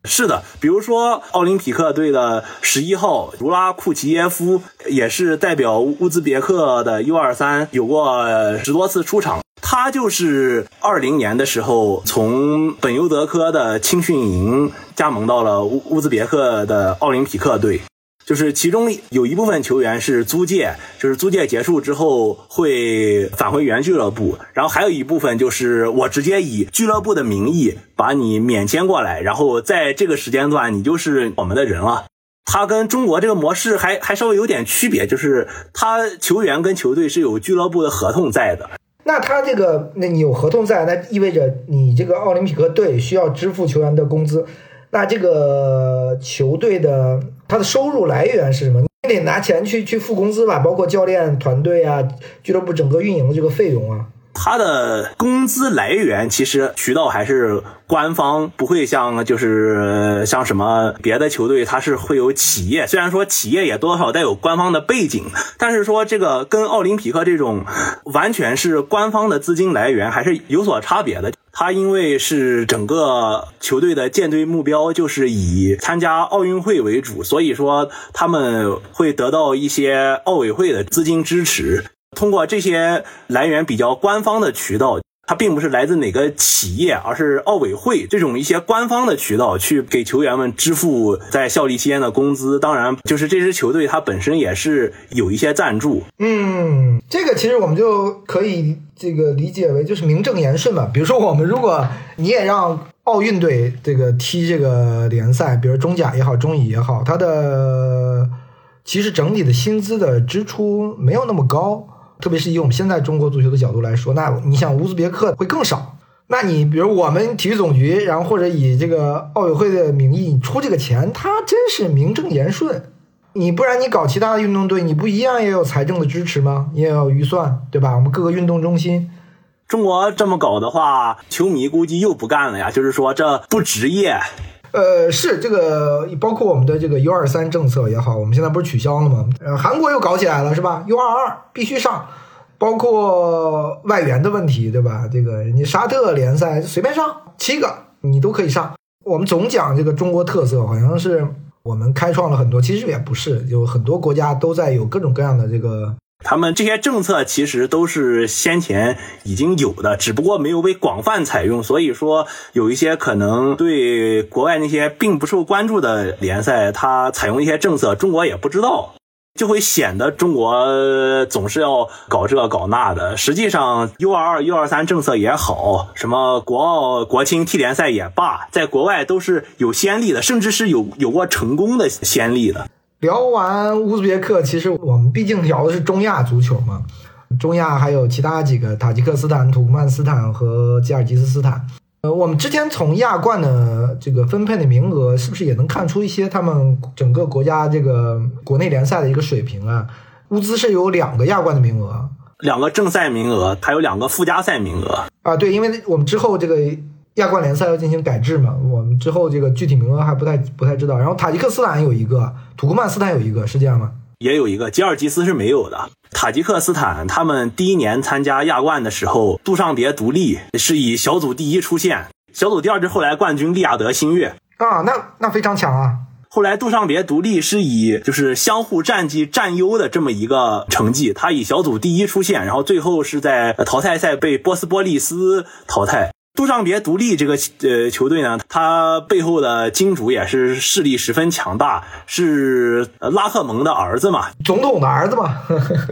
是的，比如说奥林匹克队的十一号卢拉库奇耶夫，也是代表乌兹别克的 U 二三有过十多次出场。他就是二零年的时候从本尤德科的青训营加盟到了乌乌兹别克的奥林匹克队。就是其中有一部分球员是租借，就是租借结束之后会返回原俱乐部，然后还有一部分就是我直接以俱乐部的名义把你免签过来，然后在这个时间段你就是我们的人了。他跟中国这个模式还还稍微有点区别，就是他球员跟球队是有俱乐部的合同在的。那他这个，那你有合同在，那意味着你这个奥林匹克队需要支付球员的工资。那这个球队的他的收入来源是什么？你得拿钱去去付工资吧，包括教练团队啊，俱乐部整个运营的这个费用啊。他的工资来源其实渠道还是官方，不会像就是像什么别的球队，他是会有企业。虽然说企业也多少带有官方的背景，但是说这个跟奥林匹克这种完全是官方的资金来源还是有所差别的。他因为是整个球队的建队目标就是以参加奥运会为主，所以说他们会得到一些奥委会的资金支持。通过这些来源比较官方的渠道，它并不是来自哪个企业，而是奥委会这种一些官方的渠道去给球员们支付在效力期间的工资。当然，就是这支球队它本身也是有一些赞助。嗯，这个其实我们就可以这个理解为就是名正言顺嘛。比如说，我们如果你也让奥运队这个踢这个联赛，比如中甲也好，中乙也好，它的其实整体的薪资的支出没有那么高。特别是以我们现在中国足球的角度来说，那你想乌兹别克会更少。那你比如我们体育总局，然后或者以这个奥委会的名义出这个钱，它真是名正言顺。你不然你搞其他的运动队，你不一样也有财政的支持吗？你也有预算，对吧？我们各个运动中心，中国这么搞的话，球迷估计又不干了呀。就是说这不职业。呃，是这个，包括我们的这个 U 二三政策也好，我们现在不是取消了吗？呃，韩国又搞起来了，是吧？U 二二必须上，包括外援的问题，对吧？这个人家沙特联赛随便上七个，你都可以上。我们总讲这个中国特色，好像是我们开创了很多，其实也不是，有很多国家都在有各种各样的这个。他们这些政策其实都是先前已经有的，只不过没有被广泛采用。所以说，有一些可能对国外那些并不受关注的联赛，它采用一些政策，中国也不知道。就会显得中国总是要搞这搞那的。实际上，U 二二、U 二三政策也好，什么国奥、国青、T 联赛也罢，在国外都是有先例的，甚至是有有过成功的先例的。聊完乌兹别克，其实我们毕竟聊的是中亚足球嘛，中亚还有其他几个，塔吉克斯坦、土库曼斯坦和吉尔吉斯斯坦。呃，我们之前从亚冠的这个分配的名额，是不是也能看出一些他们整个国家这个国内联赛的一个水平啊？乌兹是有两个亚冠的名额，两个正赛名额，还有两个附加赛名额啊。对，因为我们之后这个亚冠联赛要进行改制嘛，我们之后这个具体名额还不太不太知道。然后塔吉克斯坦有一个，土库曼斯坦有一个，是这样吗？也有一个，吉尔吉斯是没有的。塔吉克斯坦他们第一年参加亚冠的时候，杜尚别独立是以小组第一出现，小组第二是后来冠军利雅得新月啊，那那非常强啊。后来杜尚别独立是以就是相互战绩占优的这么一个成绩，他以小组第一出现，然后最后是在淘汰赛被波斯波利斯淘汰。杜尚别独立这个呃球队呢，他背后的金主也是势力十分强大，是拉赫蒙的儿子嘛，总统的儿子嘛。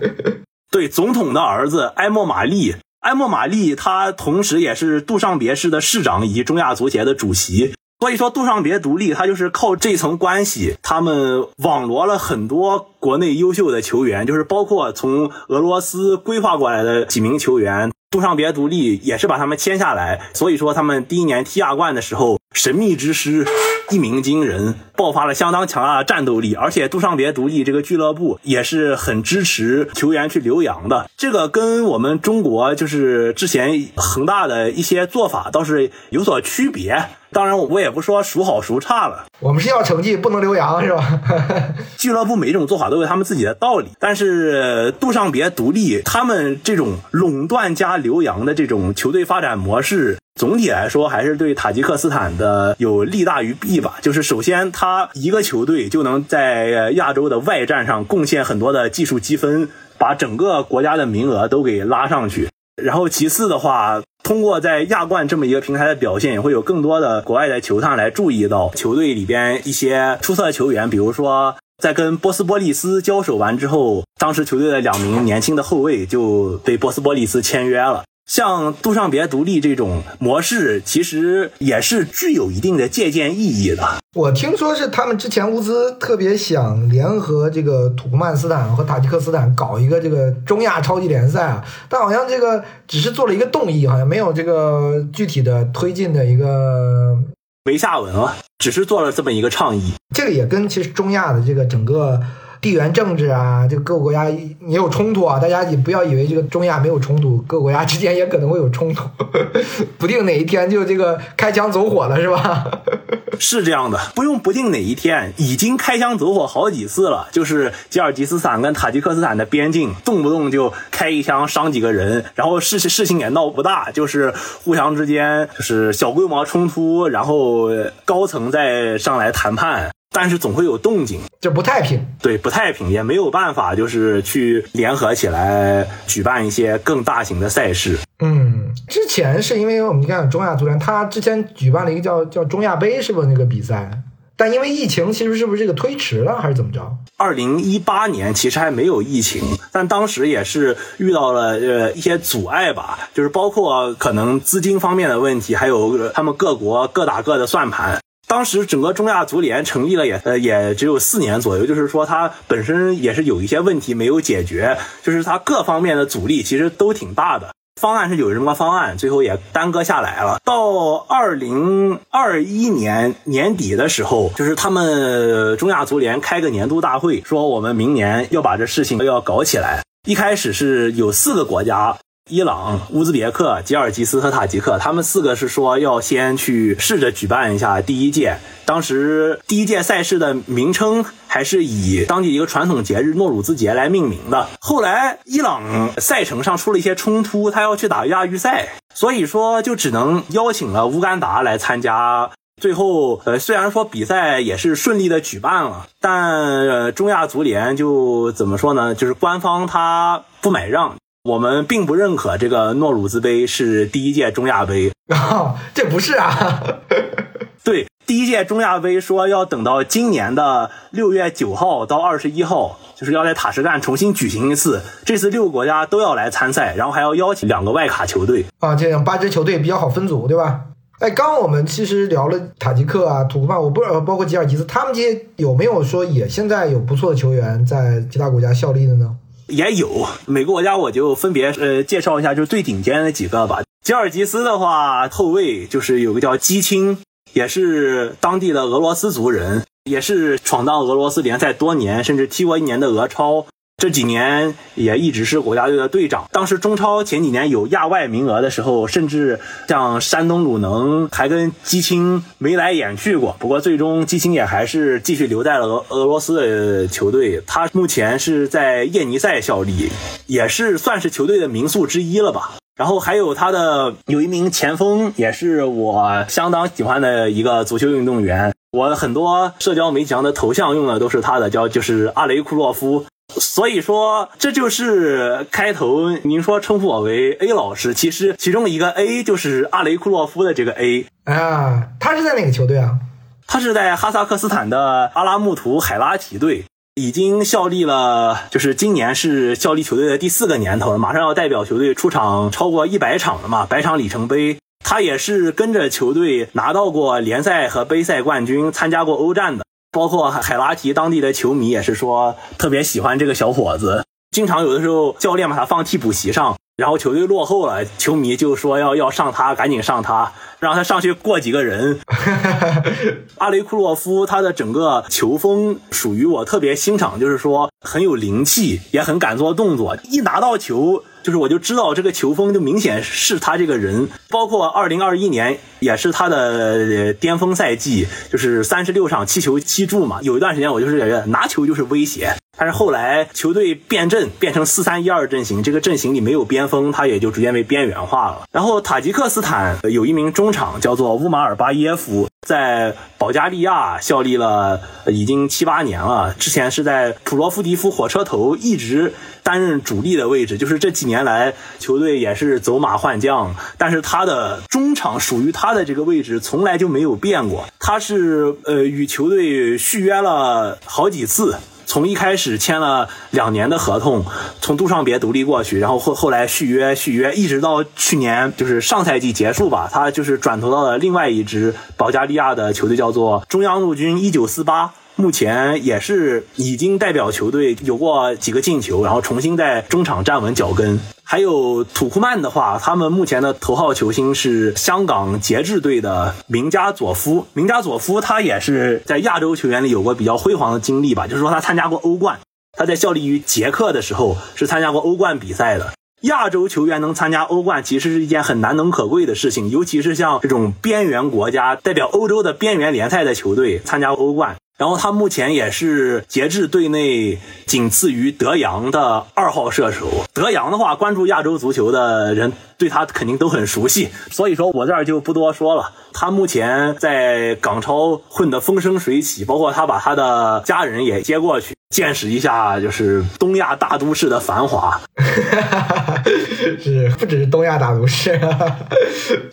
*laughs* 对，总统的儿子埃莫马利，埃莫马利他同时也是杜尚别市的市长以及中亚足协的主席。所以说，杜尚别独立，他就是靠这层关系，他们网罗了很多国内优秀的球员，就是包括从俄罗斯规划过来的几名球员。杜尚别独立也是把他们签下来，所以说他们第一年踢亚冠的时候，神秘之师一鸣惊人，爆发了相当强大的战斗力。而且杜尚别独立这个俱乐部也是很支持球员去留洋的，这个跟我们中国就是之前恒大的一些做法倒是有所区别。当然，我也不说孰好孰差了。我们是要成绩，不能留洋，是吧？*laughs* 俱乐部每一种做法都有他们自己的道理。但是杜尚别独立，他们这种垄断加留洋的这种球队发展模式，总体来说还是对塔吉克斯坦的有利大于弊吧。就是首先，他一个球队就能在亚洲的外战上贡献很多的技术积分，把整个国家的名额都给拉上去。然后其次的话。通过在亚冠这么一个平台的表现，也会有更多的国外的球探来注意到球队里边一些出色的球员。比如说，在跟波斯波利斯交手完之后，当时球队的两名年轻的后卫就被波斯波利斯签约了。像杜尚别独立这种模式，其实也是具有一定的借鉴意义的。我听说是他们之前乌兹特别想联合这个土库曼斯坦和塔吉克斯坦搞一个这个中亚超级联赛啊，但好像这个只是做了一个动议，好像没有这个具体的推进的一个没下文了，只是做了这么一个倡议。这个也跟其实中亚的这个整个。地缘政治啊，这各个国家也有冲突啊，大家也不要以为这个中亚没有冲突，各国家之间也可能会有冲突，*laughs* 不定哪一天就这个开枪走火了，是吧？*laughs* 是这样的，不用不定哪一天，已经开枪走火好几次了。就是吉尔吉斯斯坦跟塔吉克斯坦的边境，动不动就开一枪伤几个人，然后事事情也闹不大，就是互相之间就是小规模冲突，然后高层再上来谈判。但是总会有动静，就不太平。对，不太平，也没有办法，就是去联合起来举办一些更大型的赛事。嗯，之前是因为我们看中亚足联，他之前举办了一个叫叫中亚杯，是不是那个比赛？但因为疫情，其实是不是这个推迟了，还是怎么着？二零一八年其实还没有疫情，但当时也是遇到了呃一些阻碍吧，就是包括可能资金方面的问题，还有他们各国各打各的算盘。当时整个中亚足联成立了也呃也只有四年左右，就是说它本身也是有一些问题没有解决，就是它各方面的阻力其实都挺大的。方案是有什么方案，最后也耽搁下来了。到二零二一年年底的时候，就是他们中亚足联开个年度大会，说我们明年要把这事情要搞起来。一开始是有四个国家。伊朗、乌兹别克、吉尔吉斯和塔吉克，他们四个是说要先去试着举办一下第一届。当时第一届赛事的名称还是以当地一个传统节日诺鲁兹节来命名的。后来伊朗赛程上出了一些冲突，他要去打亚预赛，所以说就只能邀请了乌干达来参加最后，呃，虽然说比赛也是顺利的举办了，但、呃、中亚足联就怎么说呢？就是官方他不买账，我们并不认可这个诺鲁兹杯是第一届中亚杯。啊，*laughs* 这不是啊，*laughs* 对，第一届中亚杯说要等到今年的六月九号到二十一号，就是要在塔什干重新举行一次。这次六个国家都要来参赛，然后还要邀请两个外卡球队。啊，这样八支球队比较好分组，对吧？哎，刚刚我们其实聊了塔吉克啊、土库曼，我不知道包括吉尔吉斯，他们这些有没有说也现在有不错的球员在其他国家效力的呢？也有每个国家，我就分别呃介绍一下，就是最顶尖的几个吧。吉尔吉斯的话，后卫就是有个叫基青，也是当地的俄罗斯族人，也是闯荡俄罗斯联赛多年，甚至踢过一年的俄超。这几年也一直是国家队的队长。当时中超前几年有亚外名额的时候，甚至像山东鲁能还跟基青眉来眼去过。不过最终基青也还是继续留在了俄俄罗斯的球队。他目前是在叶尼塞效力，也是算是球队的名宿之一了吧。然后还有他的有一名前锋，也是我相当喜欢的一个足球运动员。我很多社交媒体上的头像用的都是他的，叫就是阿雷库洛夫。所以说，这就是开头您说称呼我为 A 老师，其实其中一个 A 就是阿雷库洛夫的这个 A，啊，他是在哪个球队啊？他是在哈萨克斯坦的阿拉木图海拉提队，已经效力了，就是今年是效力球队的第四个年头了，马上要代表球队出场超过一百场了嘛，百场里程碑。他也是跟着球队拿到过联赛和杯赛冠军，参加过欧战的。包括海拉提当地的球迷也是说特别喜欢这个小伙子，经常有的时候教练把他放替补席上，然后球队落后了，球迷就说要要上他，赶紧上他，让他上去过几个人。阿雷库洛夫他的整个球风属于我特别欣赏，就是说很有灵气，也很敢做动作，一拿到球。就是我就知道这个球风就明显是他这个人，包括二零二一年也是他的巅峰赛季，就是三十六场七球七助嘛。有一段时间我就是感觉拿球就是威胁，但是后来球队变阵变成四三一二阵型，这个阵型里没有边锋，他也就逐渐被边缘化了。然后塔吉克斯坦有一名中场叫做乌马尔巴耶夫，在保加利亚效力了已经七八年了，之前是在普罗夫迪夫火车头一直担任主力的位置，就是这几年来球队也是走马换将，但是他的中场属于他的这个位置从来就没有变过，他是呃与球队续约了好几次。从一开始签了两年的合同，从杜尚别独立过去，然后后后来续约续约，一直到去年就是上赛季结束吧，他就是转投到了另外一支保加利亚的球队，叫做中央陆军一九四八。目前也是已经代表球队有过几个进球，然后重新在中场站稳脚跟。还有土库曼的话，他们目前的头号球星是香港节制队的明加佐夫。明加佐夫他也是在亚洲球员里有过比较辉煌的经历吧，就是说他参加过欧冠，他在效力于捷克的时候是参加过欧冠比赛的。亚洲球员能参加欧冠，其实是一件很难能可贵的事情，尤其是像这种边缘国家代表欧洲的边缘联赛的球队参加欧冠。然后他目前也是节制队内仅次于德阳的二号射手。德阳的话，关注亚洲足球的人对他肯定都很熟悉，所以说我这儿就不多说了。他目前在港超混得风生水起，包括他把他的家人也接过去，见识一下就是东亚大都市的繁华。*laughs* 是不只是东亚大都市，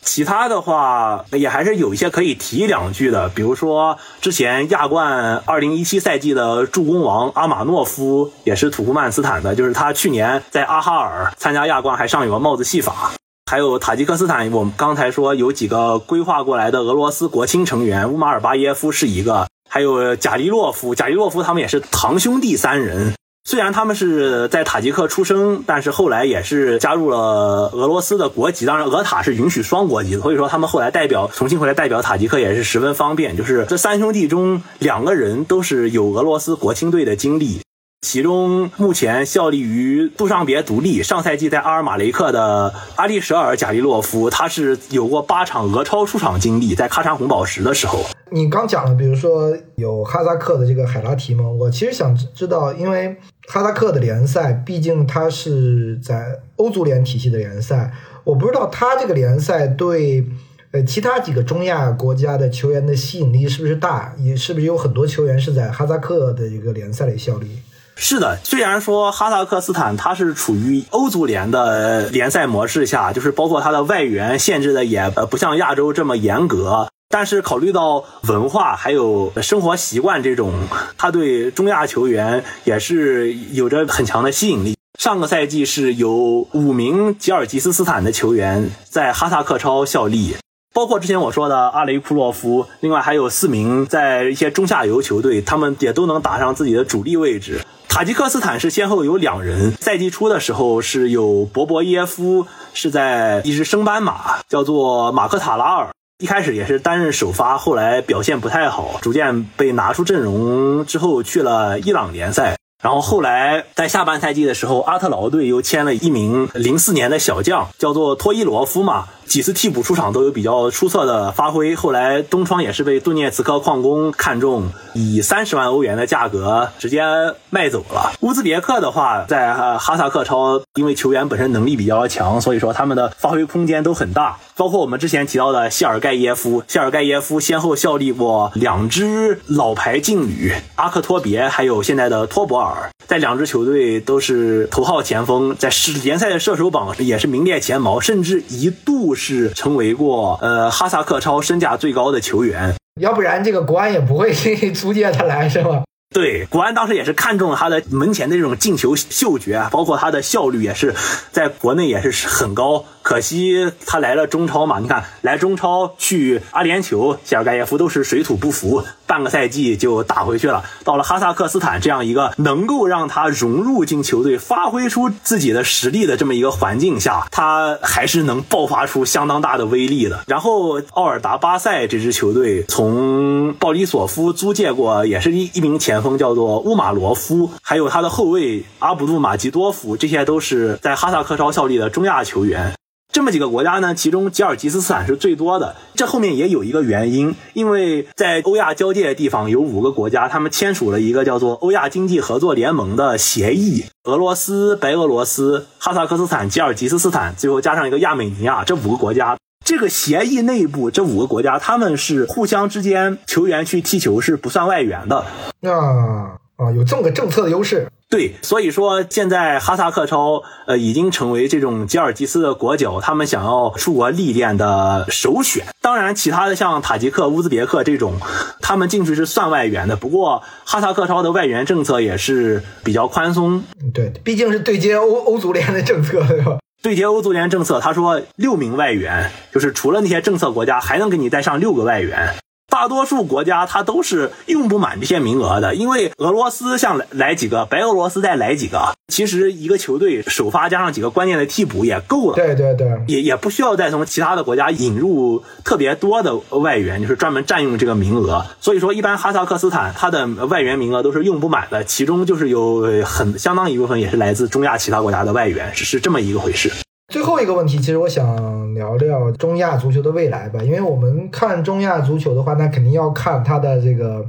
其他的话也还是有一些可以提两句的，比如说之前亚冠二零一七赛季的助攻王阿马诺夫也是土库曼斯坦的，就是他去年在阿哈尔参加亚冠还上有个帽子戏法。还有塔吉克斯坦，我们刚才说有几个规划过来的俄罗斯国青成员，乌马尔巴耶夫是一个，还有贾利洛夫，贾利洛夫他们也是堂兄弟三人。虽然他们是在塔吉克出生，但是后来也是加入了俄罗斯的国籍。当然，俄塔是允许双国籍的，所以说他们后来代表重新回来代表塔吉克也是十分方便。就是这三兄弟中，两个人都是有俄罗斯国青队的经历。其中目前效力于杜尚别独立，上赛季在阿尔马雷克的阿利舍尔贾利洛夫，他是有过八场俄超出场经历，在喀山红宝石的时候。你刚讲了，比如说有哈萨克的这个海拉提吗？我其实想知道，因为哈萨克的联赛毕竟它是在欧足联体系的联赛，我不知道他这个联赛对呃，其他几个中亚国家的球员的吸引力是不是大？也是不是有很多球员是在哈萨克的一个联赛里效力？是的，虽然说哈萨克斯坦它是处于欧足联的联赛模式下，就是包括它的外援限制的也呃不像亚洲这么严格，但是考虑到文化还有生活习惯这种，它对中亚球员也是有着很强的吸引力。上个赛季是有五名吉尔吉斯斯坦的球员在哈萨克超效力。包括之前我说的阿雷库洛夫，另外还有四名在一些中下游球队，他们也都能打上自己的主力位置。塔吉克斯坦是先后有两人，赛季初的时候是有博博耶夫是在一支升班马，叫做马克塔拉尔，一开始也是担任首发，后来表现不太好，逐渐被拿出阵容之后去了伊朗联赛。然后后来在下半赛季的时候，阿特劳队又签了一名零四年的小将，叫做托伊罗夫嘛。几次替补出场都有比较出色的发挥，后来东窗也是被顿涅茨克矿工看中，以三十万欧元的价格直接卖走了。乌兹别克的话，在哈萨克超，因为球员本身能力比较强，所以说他们的发挥空间都很大。包括我们之前提到的谢尔盖耶夫，谢尔盖耶夫先后效力过两支老牌劲旅阿克托别，还有现在的托博尔，在两支球队都是头号前锋，在世联赛的射手榜也是名列前茅，甚至一度。是成为过呃哈萨克超身价最高的球员，要不然这个国安也不会 *laughs* 租借他来，是吧？对，国安当时也是看中了他的门前的这种进球嗅觉，包括他的效率也是在国内也是很高。可惜他来了中超嘛，你看来中超去阿联酋、谢尔盖耶夫都是水土不服，半个赛季就打回去了。到了哈萨克斯坦这样一个能够让他融入进球队、发挥出自己的实力的这么一个环境下，他还是能爆发出相当大的威力的。然后奥尔达巴塞这支球队从鲍里索夫租借过，也是一一名前锋，叫做乌马罗夫，还有他的后卫阿卜杜马吉多夫，这些都是在哈萨克超效力的中亚球员。这么几个国家呢，其中吉尔吉斯斯坦是最多的。这后面也有一个原因，因为在欧亚交界的地方有五个国家，他们签署了一个叫做欧亚经济合作联盟的协议。俄罗斯、白俄罗斯、哈萨克斯坦、吉尔吉斯斯坦，最后加上一个亚美尼亚，这五个国家，这个协议内部这五个国家，他们是互相之间球员去踢球是不算外援的。啊啊，有这么个政策的优势。对，所以说现在哈萨克超呃已经成为这种吉尔吉斯的国脚，他们想要出国历练的首选。当然，其他的像塔吉克、乌兹别克这种，他们进去是算外援的。不过哈萨克超的外援政策也是比较宽松。对，毕竟是对接欧欧足联的政策，对吧？对接欧足联政策，他说六名外援，就是除了那些政策国家，还能给你带上六个外援。大多数国家它都是用不满这些名额的，因为俄罗斯像来来几个，白俄罗斯再来几个，其实一个球队首发加上几个关键的替补也够了。对对对，也也不需要再从其他的国家引入特别多的外援，就是专门占用这个名额。所以说，一般哈萨克斯坦它的外援名额都是用不满的，其中就是有很相当一部分也是来自中亚其他国家的外援，是是这么一个回事。最后一个问题，其实我想聊聊中亚足球的未来吧。因为我们看中亚足球的话，那肯定要看他的这个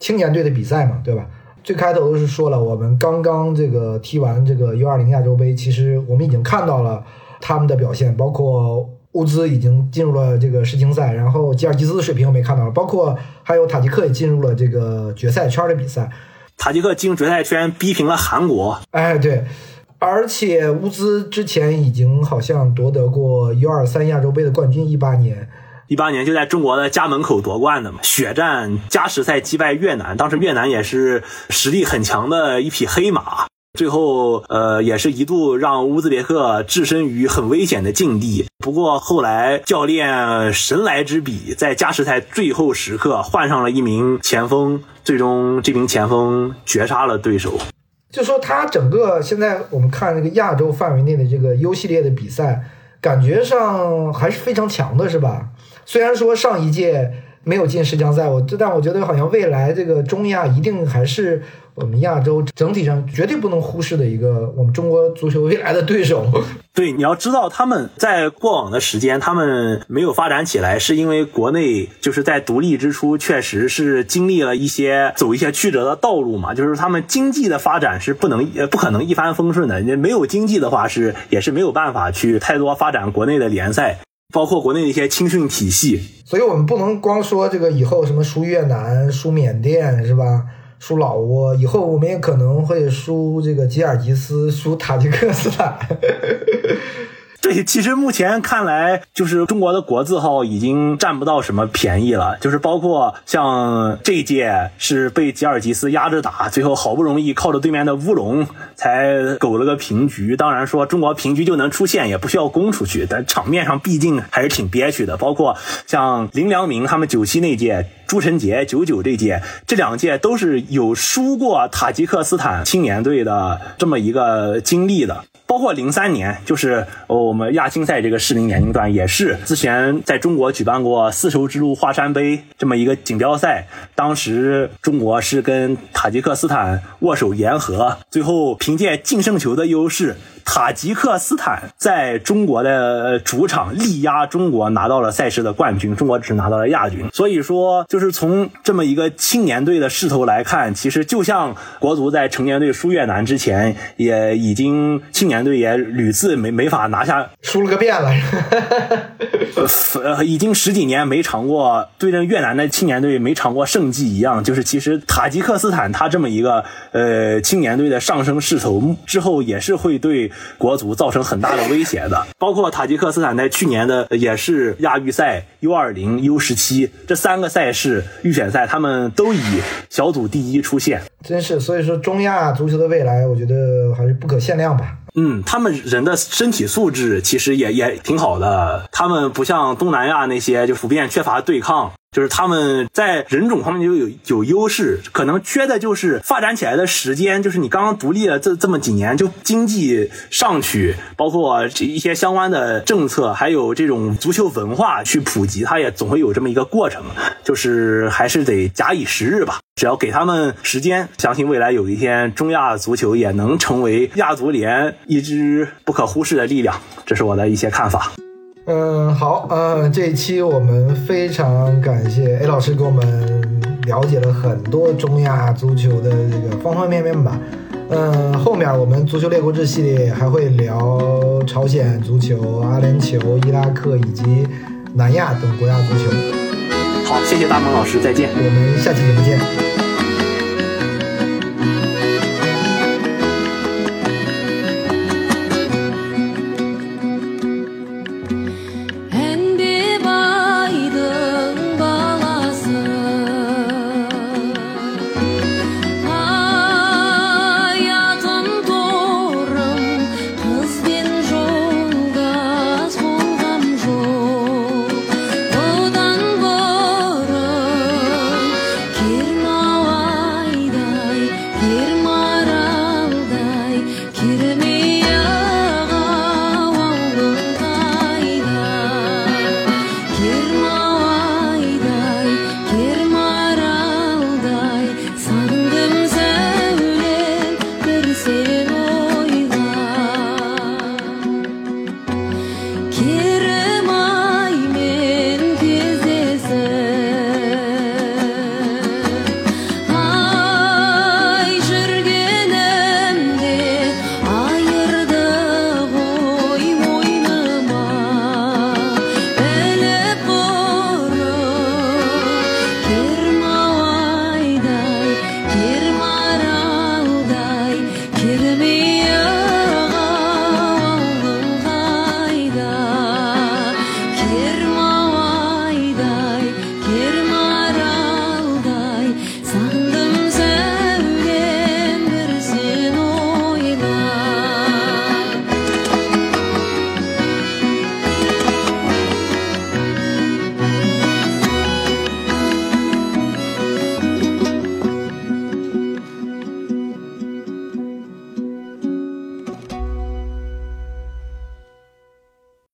青年队的比赛嘛，对吧？最开头都是说了，我们刚刚这个踢完这个 U 二零亚洲杯，其实我们已经看到了他们的表现，包括乌兹已经进入了这个世青赛，然后吉尔吉斯的水平我没看到了，包括还有塔吉克也进入了这个决赛圈的比赛。塔吉克进入决赛圈，逼平了韩国。哎，对。而且乌兹之前已经好像夺得过 U 二三亚洲杯的冠军，一八年，一八年就在中国的家门口夺冠的嘛，血战加时赛击败越南，当时越南也是实力很强的一匹黑马，最后呃也是一度让乌兹别克置身于很危险的境地。不过后来教练神来之笔，在加时赛最后时刻换上了一名前锋，最终这名前锋绝杀了对手。就说他整个现在我们看这个亚洲范围内的这个 U 系列的比赛，感觉上还是非常强的，是吧？虽然说上一届没有进十强赛，我但我觉得好像未来这个中亚一定还是。我们亚洲整体上绝对不能忽视的一个我们中国足球未来的对手。*laughs* 对，你要知道他们在过往的时间，他们没有发展起来，是因为国内就是在独立之初，确实是经历了一些走一些曲折的道路嘛。就是他们经济的发展是不能呃不可能一帆风顺的，没有经济的话是也是没有办法去太多发展国内的联赛。包括国内的一些青训体系。所以我们不能光说这个以后什么输越南、输缅甸是吧？输老挝，以后我们也可能会输这个吉尔吉斯、输塔吉克斯坦。对，其实目前看来，就是中国的国字号已经占不到什么便宜了。就是包括像这届是被吉尔吉斯压着打，最后好不容易靠着对面的乌龙才苟了个平局。当然说中国平局就能出线，也不需要攻出去，但场面上毕竟还是挺憋屈的。包括像林良铭他们九七那届，朱晨杰九九这届，这两届都是有输过塔吉克斯坦青年队的这么一个经历的。包括零三年，就是我们亚青赛这个适龄年龄段，也是之前在中国举办过丝绸之路华山杯这么一个锦标赛。当时中国是跟塔吉克斯坦握手言和，最后凭借净胜球的优势。塔吉克斯坦在中国的主场力压中国，拿到了赛事的冠军，中国只拿到了亚军。所以说，就是从这么一个青年队的势头来看，其实就像国足在成年队输越南之前，也已经青年队也屡次没没法拿下，*laughs* 输了个遍了，呃，已经十几年没尝过对阵越南的青年队没尝过胜绩一样。就是其实塔吉克斯坦他这么一个呃青年队的上升势头之后，也是会对。国足造成很大的威胁的，*laughs* 包括塔吉克斯坦在去年的也是亚预赛 U 二零 U 十七这三个赛事预选赛，他们都以小组第一出现，真是所以说中亚足球的未来，我觉得还是不可限量吧。嗯，他们人的身体素质其实也也挺好的，他们不像东南亚那些就普遍缺乏对抗。就是他们在人种方面就有有优势，可能缺的就是发展起来的时间。就是你刚刚独立了这这么几年，就经济上去，包括一些相关的政策，还有这种足球文化去普及，它也总会有这么一个过程。就是还是得假以时日吧，只要给他们时间，相信未来有一天中亚足球也能成为亚足联一支不可忽视的力量。这是我的一些看法。嗯，好，嗯，这一期我们非常感谢 A 老师给我们了解了很多中亚足球的这个方方面面吧。嗯，后面我们足球列国志系列还会聊朝鲜足球、阿联酋、伊拉克以及南亚等国家足球。好，谢谢大萌老师，再见。我们下期节目见。